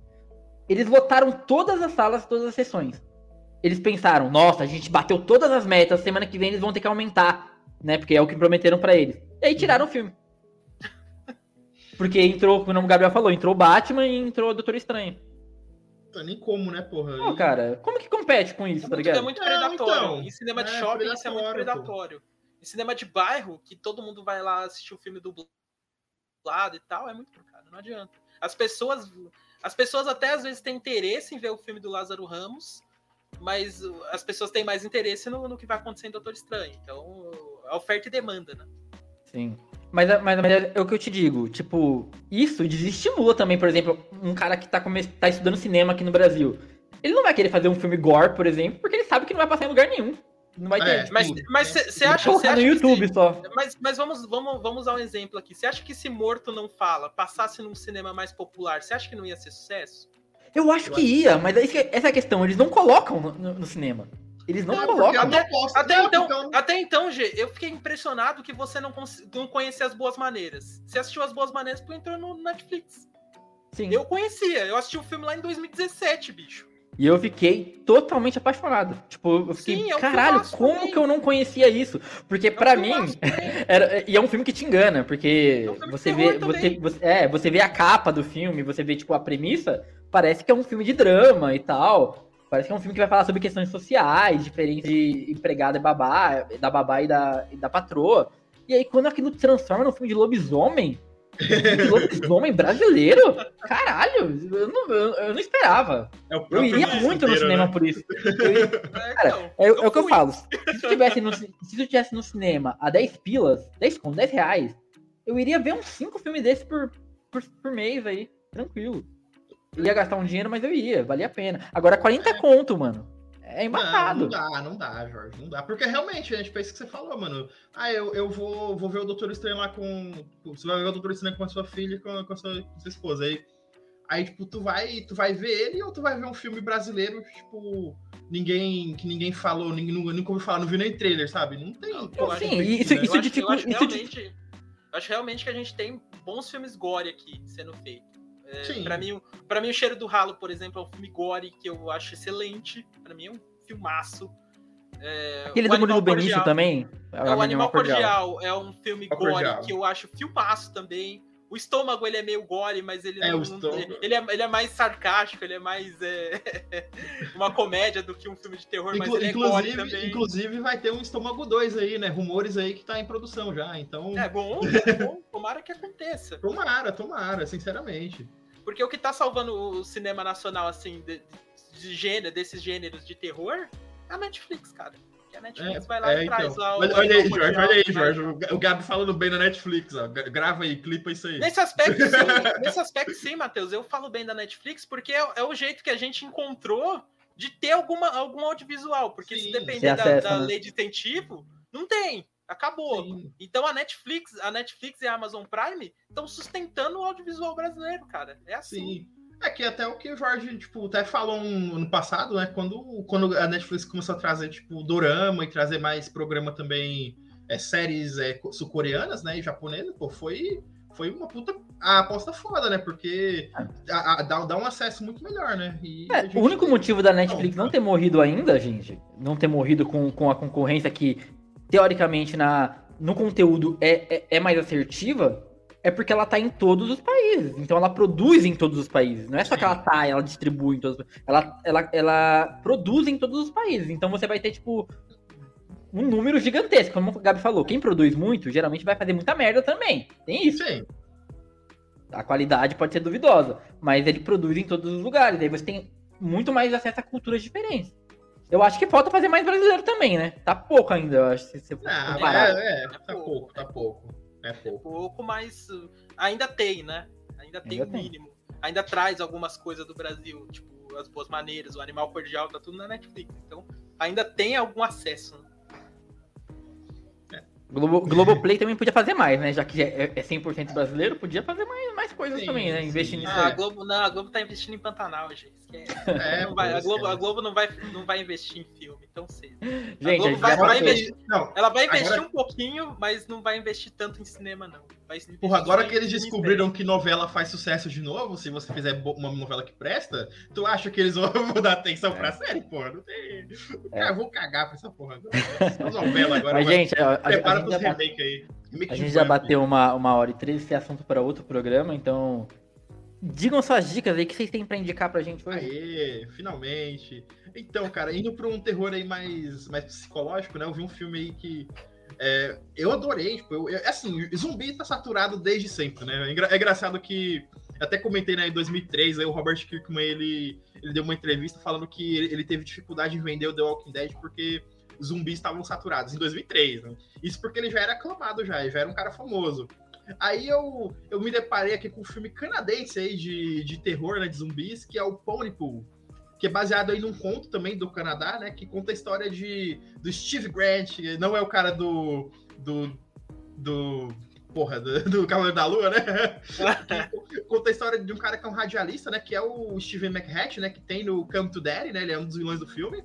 Eles lotaram todas as salas, todas as sessões. Eles pensaram, nossa, a gente bateu todas as metas, semana que vem eles vão ter que aumentar, né? Porque é o que prometeram para eles. E aí tiraram o filme. Porque entrou, como o Gabriel falou, entrou Batman e entrou o Doutor Estranho. Nem como, né, porra? E- cara, como que compete com isso, É tá muito, é ligado? muito Não, predatório. então. em cinema de É, shopping, isso é muito predatório, pô. Em cinema de bairro, que todo mundo vai lá assistir o filme dublado e tal, é muito cara, não adianta. As pessoas, as pessoas até às vezes têm interesse em ver o filme do Lázaro Ramos, mas as pessoas têm mais interesse no, no que vai acontecer em Doutor Estranho. Então, a oferta e demanda, né? Sim. Mas, mas, mas é o que eu te digo, tipo, isso desestimula também, por exemplo, um cara que tá, come... tá estudando cinema aqui no Brasil. Ele não vai querer fazer um filme gore, por exemplo, porque ele sabe que não vai passar em lugar nenhum. Não vai ter. É, Mas Tudo, mas você acha, cê acha no YouTube se- só. Mas, mas vamos, vamos, vamos usar um exemplo aqui. Você acha que se Morto Não Fala passasse num cinema mais popular, você acha que não ia ser sucesso? Eu acho que ia, mas é essa é a questão. Eles não colocam no, no- no cinema. Eles não É, porque colocam. não posso- Até não, então, então- até então, G, eu fiquei impressionado que você não, não conhecia as boas maneiras. Você assistiu as boas maneiras porque entrou no Netflix. Sim. Eu conhecia, eu assisti o filme lá em 2017, bicho. E eu fiquei totalmente apaixonado. Tipo, eu fiquei, Sim, é um caralho, filmaço como também. que eu não conhecia isso? Porque pra É um mim, filmaço também. Era, e é um filme que te engana, porque É um você vê, você, você- é, você vê a capa do filme, você vê tipo a premissa, parece que é um filme de drama e tal. Parece que é um filme que vai falar sobre questões sociais, diferentes de empregada e babá, da babá e da, e da patroa. E aí quando aquilo transforma num filme de lobisomem, um filme de lobisomem brasileiro, caralho, eu não, eu, eu não esperava. É Eu iria muito no cinema né? por isso. Eu iria- É, Cara, então, é, é o que eu falo. Se tu tivesse no, se tu tivesse no cinema a 10 pilas, 10 conto, 10 reais, eu iria ver uns 5 filmes desses por, por, por mês aí, tranquilo. Eu ia gastar um dinheiro, mas eu ia, valia a pena. Agora 40 conto, mano. É Não, embaçado. não dá, não dá, Jorge. Não dá. Porque realmente, a gente pensa que você falou, mano. Ah, eu, eu vou, vou ver o Doutor Estranho lá com. Você vai ver o Doutor Estranho com a sua filha e com, com, a sua, com a sua esposa. Aí, aí, tipo, tu vai, tu vai ver ele ou tu vai ver um filme brasileiro, tipo, ninguém. que ninguém falou, ninguém nunca, nunca ouviu falar, não viu nem trailer, sabe? Não tem. Não, Sim, competir, isso- né? isso eu acho, dificulta- eu acho isso realmente, eu acho realmente que a gente tem bons filmes gore aqui sendo feito. É. Pra mim, o- pra mim, o Cheiro do Ralo, por exemplo, é um filme gore que eu acho excelente. Pra mim é um filmaço. É, Aquele o do Murilo Benício Cordial- também. É, o Animal Cordial é um filme gore Cordial. que eu acho filmaço também. O estômago ele é meio gore, mas ele É, não, estômago. ele, é, ele é mais sarcástico, ele é mais é, uma comédia do que um filme de terror, mas Inclu- ele é gore inclusive, também. inclusive, vai ter um Estômago 2 aí, né? Rumores aí que tá em produção já. Então, É bom, é bom, tomara que aconteça. tomara, tomara, sinceramente. Porque o que tá salvando o cinema nacional, assim, de, de gênero, desses gêneros de terror, é a Netflix, cara. Porque a Netflix vai lá É, e traz então. lá o. Olha, olha aí, Jorge, olha aí, traz- Jorge. O Gabi falando bem na Netflix, ó. Gra- Grava aí, clipa isso aí. Nesse aspecto, sim, nesse aspecto, sim, Matheus. Eu falo bem da Netflix porque é, é o jeito que a gente encontrou de ter alguma, algum audiovisual. Porque se Sim. depender Sem da, da né? lei de incentivo, não tem. Acabou. Sim. Então a Netflix, a Netflix e a Amazon Prime estão sustentando o audiovisual brasileiro, cara. É assim. Sim. É que até o que o Jorge, tipo, até falou um- no passado, né? Quando, quando a Netflix começou a trazer, tipo, dorama e trazer mais programa também, é, séries é, co- sul-coreanas, né? E japonesas, pô, foi, foi uma puta a aposta foda, né? Porque a- a- dá, dá um acesso muito melhor, né? E É, gente- o único motivo da Netflix não ter morrido ainda, gente, não ter morrido com, com a concorrência que, teoricamente, na, no conteúdo é, é, é mais assertiva, é porque ela tá em todos os países. Então ela produz em todos os países. Não é só que ela tá, ela distribui em todos os ela, ela, ela produz em todos os países. Então você vai ter, tipo, um número gigantesco. Como o Gabi falou, quem produz muito, geralmente vai fazer muita merda também. Tem isso. Sim, A qualidade pode ser duvidosa, mas ele produz em todos os lugares. Aí você tem muito mais acesso a culturas diferentes. Eu acho que falta fazer mais brasileiro também, né? Tá pouco ainda, eu acho, se você Ah, é, é, tá pouco, pouco, tá pouco. É pouco. pouco, mas uh, ainda tem, né? Ainda tem Ainda o tem. mínimo. Ainda traz algumas coisas do Brasil, tipo as boas maneiras, o animal cordial, tá tudo na Netflix. Então ainda tem algum acesso. né? Globo, Globoplay também podia fazer mais, né? Já que é, é 100% brasileiro, podia fazer mais, mais coisas Sim, também, né? Investir nisso Ah, a. Globo, não, a Globo tá investindo em Pantanal, gente. É, Não vai- a, Globo, a esquece. Globo não vai, não vai investir em filme tão cedo. Gente, a a Globo gente vai- vai investir. Não, Ela vai investir Agora- um pouquinho, mas não vai investir tanto em cinema, não. Vai Porra, agora que eles descobriram que novela faz sucesso de novo, se você fizer uma novela que presta, tu acha que eles vão dar atenção pra série? Porra, não tem. É. Cara, eu vou cagar pra essa porra agora. Essa novela agora. Mas, vai- gente, a, a- a gente já, remake aí. Remake a gente já bateu uma, uma hora e treze esse assunto para outro programa, então digam suas dicas aí que vocês têm pra indicar pra gente hoje. Aê, finalmente. Então, cara, indo pra um terror aí mais, mais psicológico, né? Eu vi um filme aí que é, eu adorei. Tipo, eu, eu, assim, zumbi tá saturado desde sempre, né? É, é engraçado que até comentei né, em 2003, aí o Robert Kirkman ele, ele deu uma entrevista falando que ele, ele teve dificuldade em vender o The Walking Dead porque zumbis estavam saturados em 2003, né? Isso porque ele já era aclamado já, já era um cara famoso. Aí eu, eu me deparei aqui com um filme canadense aí de, de terror, né, de zumbis, que é o Ponypool, que é baseado aí num conto também do Canadá, né, que conta a história de do Steve Grant, não é o cara do do, do porra, do, do Cavaleiro da Lua, né? conta a história de um cara que é um radialista, né, que é o Steven McHatch, né, que tem no Come to Daddy, né, ele é um dos vilões do filme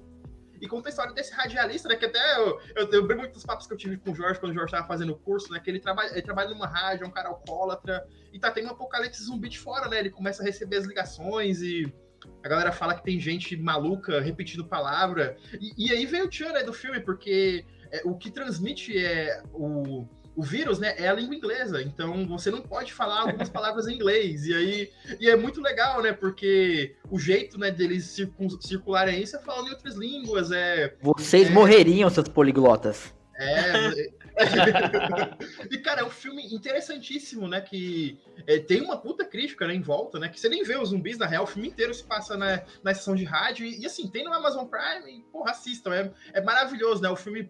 e conta a história desse radialista, né? Que até eu, eu, eu lembro muitos papos que eu tive com o Jorge quando o Jorge estava fazendo o curso, né? Que ele trabalha, ele trabalha numa rádio, é um cara alcoólatra, e tá tendo um apocalipse zumbi de fora, né? Ele começa a receber as ligações e a galera fala que tem gente maluca repetindo palavra. E, e aí vem o tchan né, do filme, porque é, o que transmite é o o vírus, né, é a língua inglesa, então você não pode falar algumas palavras em inglês. E aí e é muito legal, né, porque o jeito, né, deles circularem isso é falando em outras línguas, é Vocês é... morreriam, seus poliglotas. É. e, cara, é um filme interessantíssimo, né? Que é, tem uma puta crítica né, em volta, né? Que você nem vê os zumbis, na real, o filme inteiro se passa na, na sessão de rádio. E, e assim, tem no Amazon Prime, e, porra, assistam. É, é maravilhoso, né? O filme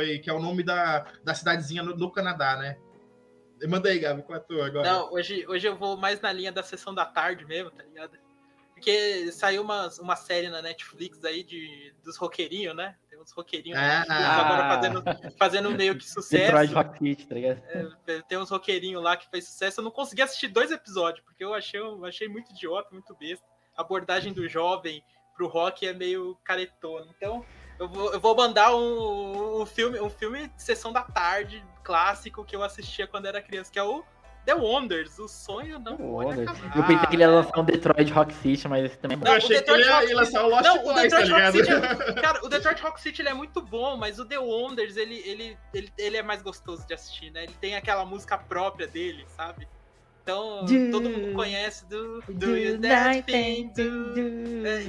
aí, que é o nome da, da cidadezinha no, do Canadá, né? Manda aí, Gabi, qual é a tua agora? Não, hoje, hoje eu vou mais na linha da sessão da tarde mesmo, tá ligado? Porque saiu uma, uma série na Netflix aí de, dos roqueirinhos, né? Uns roqueirinhos ah, agora fazendo, fazendo meio que sucesso. Detroit Rock tá ligado? É, tem uns roqueirinhos lá que fez sucesso. Eu não consegui assistir dois episódios, porque eu achei, eu achei muito idiota, muito besta. A abordagem do jovem pro rock é meio caretona. Então, eu vou, eu vou mandar um, um, filme, um filme de sessão da tarde, clássico, que eu assistia quando era criança, que é o The Wonders, o sonho não pode acabar. Eu pensei que ele ia lançar um Detroit Rock City, mas esse também é bom. Eu achei que ele ia, ia lançar o Lost não, Boys, o Detroit tá Rock City é, Cara, o Detroit Rock City ele é muito bom, mas o The Wonders, ele, ele, ele, ele é mais gostoso de assistir, né? Ele tem aquela música própria dele, sabe? Então, do, todo mundo conhece do, do, do That Thing, do... É,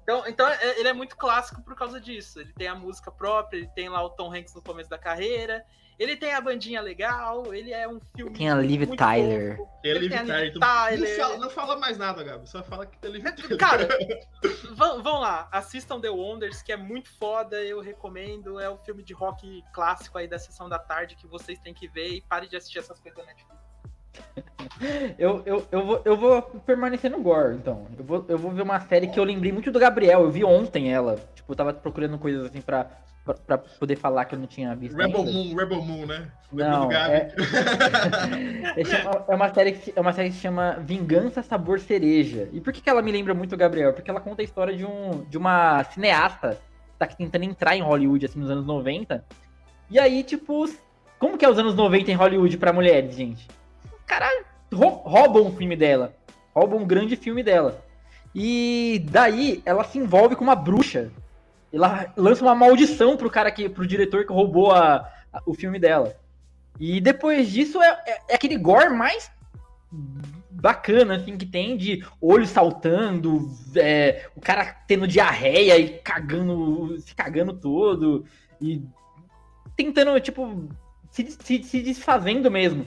então, então, é, ele é muito clássico por causa disso. Ele tem a música própria, ele tem lá o Tom Hanks no começo da carreira, ele tem a bandinha legal, ele é um filme. Tem a Liv Tyler. Fofo. Tem a Liv Tyler. Tyler. Não, fala, não, fala, mais nada, Gabi. Só fala que tem a Liv Tyler. Cara, vão lá. Assistam The Wonders, que é muito foda. Eu recomendo. É o filme de rock clássico aí da sessão da tarde que vocês têm que ver. E pare de assistir essas coisas da Netflix. Eu, eu, eu, vou, eu vou permanecer no Gore, então. Eu vou, eu vou ver uma série que eu lembrei muito do Gabriel. Eu vi ontem ela. Tipo, eu tava procurando coisas assim pra pra, poder falar que eu não tinha visto. Rebel ainda. Moon, Rebel Moon, né? Não, é... é, uma série que, é uma série que se chama Vingança Sabor Cereja. E por que, que ela me lembra muito o Gabriel? Porque ela conta a história de, um, de uma cineasta que tá tentando entrar em Hollywood, assim, nos anos 90. E aí, tipo, como que é os anos 90 em Hollywood para mulheres, gente? Os caras roubam o filme dela. Roubam um grande filme dela. E daí ela se envolve com uma bruxa ela lança uma maldição pro cara que, pro diretor que roubou a, a o filme dela. E depois disso é, é, é, aquele gore mais bacana, assim, que tem de olho saltando, é, o cara tendo diarreia e cagando, se cagando todo, e tentando, tipo, se, se, se desfazendo mesmo.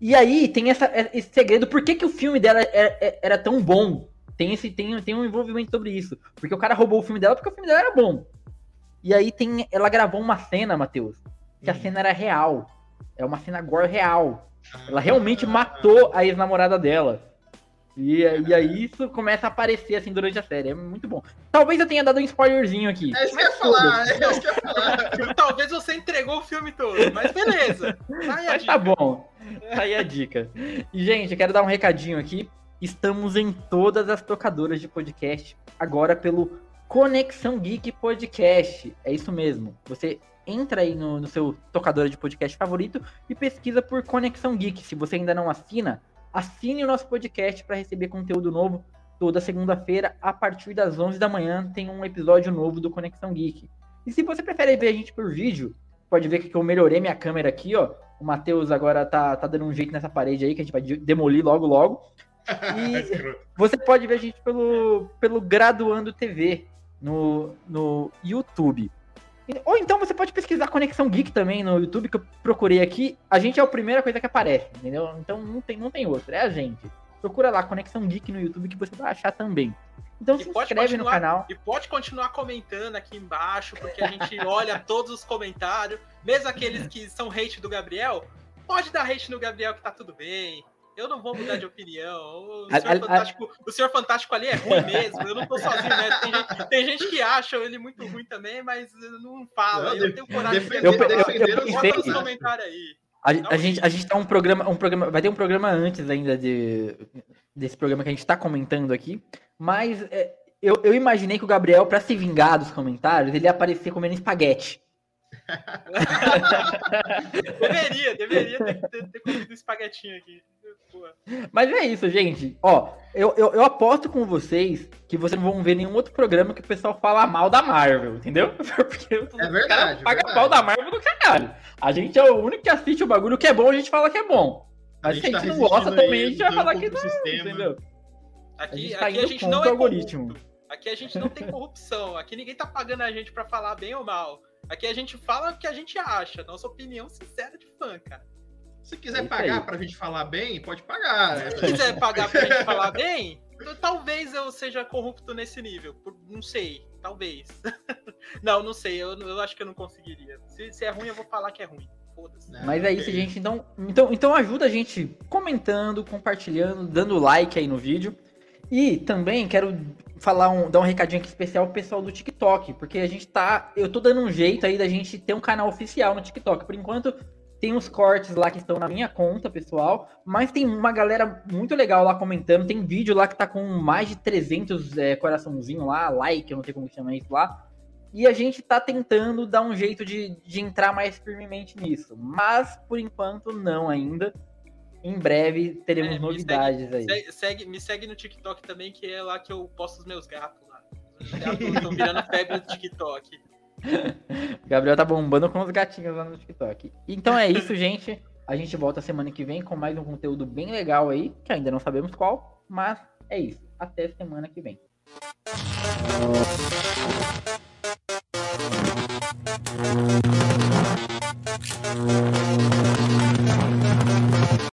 E aí tem essa, esse segredo, por que, que o filme dela era, era tão bom? tem, esse, tem, tem um envolvimento sobre isso. Porque o cara roubou o filme dela porque o filme dela era bom. E aí tem. Ela gravou uma cena, Matheus, que hum. a cena era real. É uma cena gore real. Ela realmente ah. matou a ex-namorada dela. E, e aí isso começa a aparecer assim durante a série. É muito bom. Talvez eu tenha dado um spoilerzinho aqui. É isso que eu ia falar, é isso que eu ia falar. Talvez você entregou o filme todo, mas beleza. Tá mas tá bom. Tá aí a dica. E, gente, eu quero dar um recadinho aqui. Estamos em todas as tocadoras de podcast, agora pelo Conexão Geek Podcast. É isso mesmo. Você entra aí no, no seu tocador de podcast favorito e pesquisa por Conexão Geek. Se você ainda não assina, assine o nosso podcast para receber conteúdo novo toda segunda-feira, a partir das 11 da manhã, tem um episódio novo do Conexão Geek. E se você prefere ver a gente por vídeo, pode ver que eu melhorei minha câmera aqui, ó. O Matheus agora tá, tá dando um jeito nessa parede aí, que a gente vai demolir logo logo. E você pode ver a gente pelo, pelo Graduando TV no, no YouTube. Ou então você pode pesquisar Conexão Geek também no YouTube, que eu procurei aqui. A gente é a primeira coisa que aparece, entendeu? Então não tem, não tem outra, é a gente. Procura lá Conexão Geek no YouTube que você vai achar também. Então e se inscreve no canal. E pode continuar comentando aqui embaixo, porque a gente olha todos os comentários, mesmo aqueles que são hate do Gabriel, pode dar hate no Gabriel que tá tudo bem. Eu não vou mudar de opinião. O senhor, a, Fantástico, a... o senhor Fantástico ali é ruim mesmo. Eu não tô sozinho, né? Tem gente, tem gente que acha ele muito ruim também, mas não fala. Não, eu tenho coragem de defender. Eu, eu, eu, comentários aí. A, a, gente, a gente tá um programa, um programa. Vai ter um programa antes ainda de, desse programa que a gente tá comentando aqui. Mas é, eu, eu imaginei que o Gabriel, para se vingar dos comentários, ele ia aparecer comendo espaguete. deveria, deveria ter, ter, ter comido espaguetinho aqui. Mas é isso, gente. Ó, eu, eu, eu, aposto com vocês que vocês não vão ver nenhum outro programa que o pessoal fala mal da Marvel, entendeu? Porque é verdade. Paga verdade. pau da Marvel do caralho. A gente é o único que assiste o bagulho que é bom, a gente fala que é bom. Mas a se a gente tá não gosta também, a gente vai falar que não, sistema. entendeu? Aqui a gente, tá aqui a gente não é algoritmo. Corrupto. Aqui a gente não tem corrupção. Aqui ninguém tá pagando a gente para falar bem ou mal. Aqui a gente fala o que a gente acha, nossa opinião sincera de fã, cara. Se quiser é pagar pra gente falar bem, pode pagar. Né? Se quiser pagar pra gente falar bem, talvez eu seja corrupto nesse nível. Não sei, talvez. não, não sei, eu, eu acho que eu não conseguiria. Se, se é ruim, eu vou falar que é ruim. Mas é isso, gente. Então, então, então ajuda a gente comentando, compartilhando, dando like aí no vídeo. E também quero falar um, dar um recadinho aqui especial pro pessoal do TikTok, porque a gente tá, eu tô dando um jeito aí da gente ter um canal oficial no TikTok. Por enquanto tem uns cortes lá que estão na minha conta, pessoal, mas tem uma galera muito legal lá comentando, tem vídeo lá que tá com mais de 300 é, coraçãozinho lá, like, eu não sei como chama isso lá. E a gente tá tentando dar um jeito de, de entrar mais firmemente nisso, mas por enquanto não ainda. Em breve teremos é, novidades segue, aí. Segue, me segue no TikTok também, que é lá que eu posto os meus gatos lá. Os gatos estão virando febre do TikTok. Gabriel tá bombando com os gatinhos lá no TikTok. Então é isso, gente. A gente volta semana que vem com mais um conteúdo bem legal aí, que ainda não sabemos qual, mas é isso. Até semana que vem. Música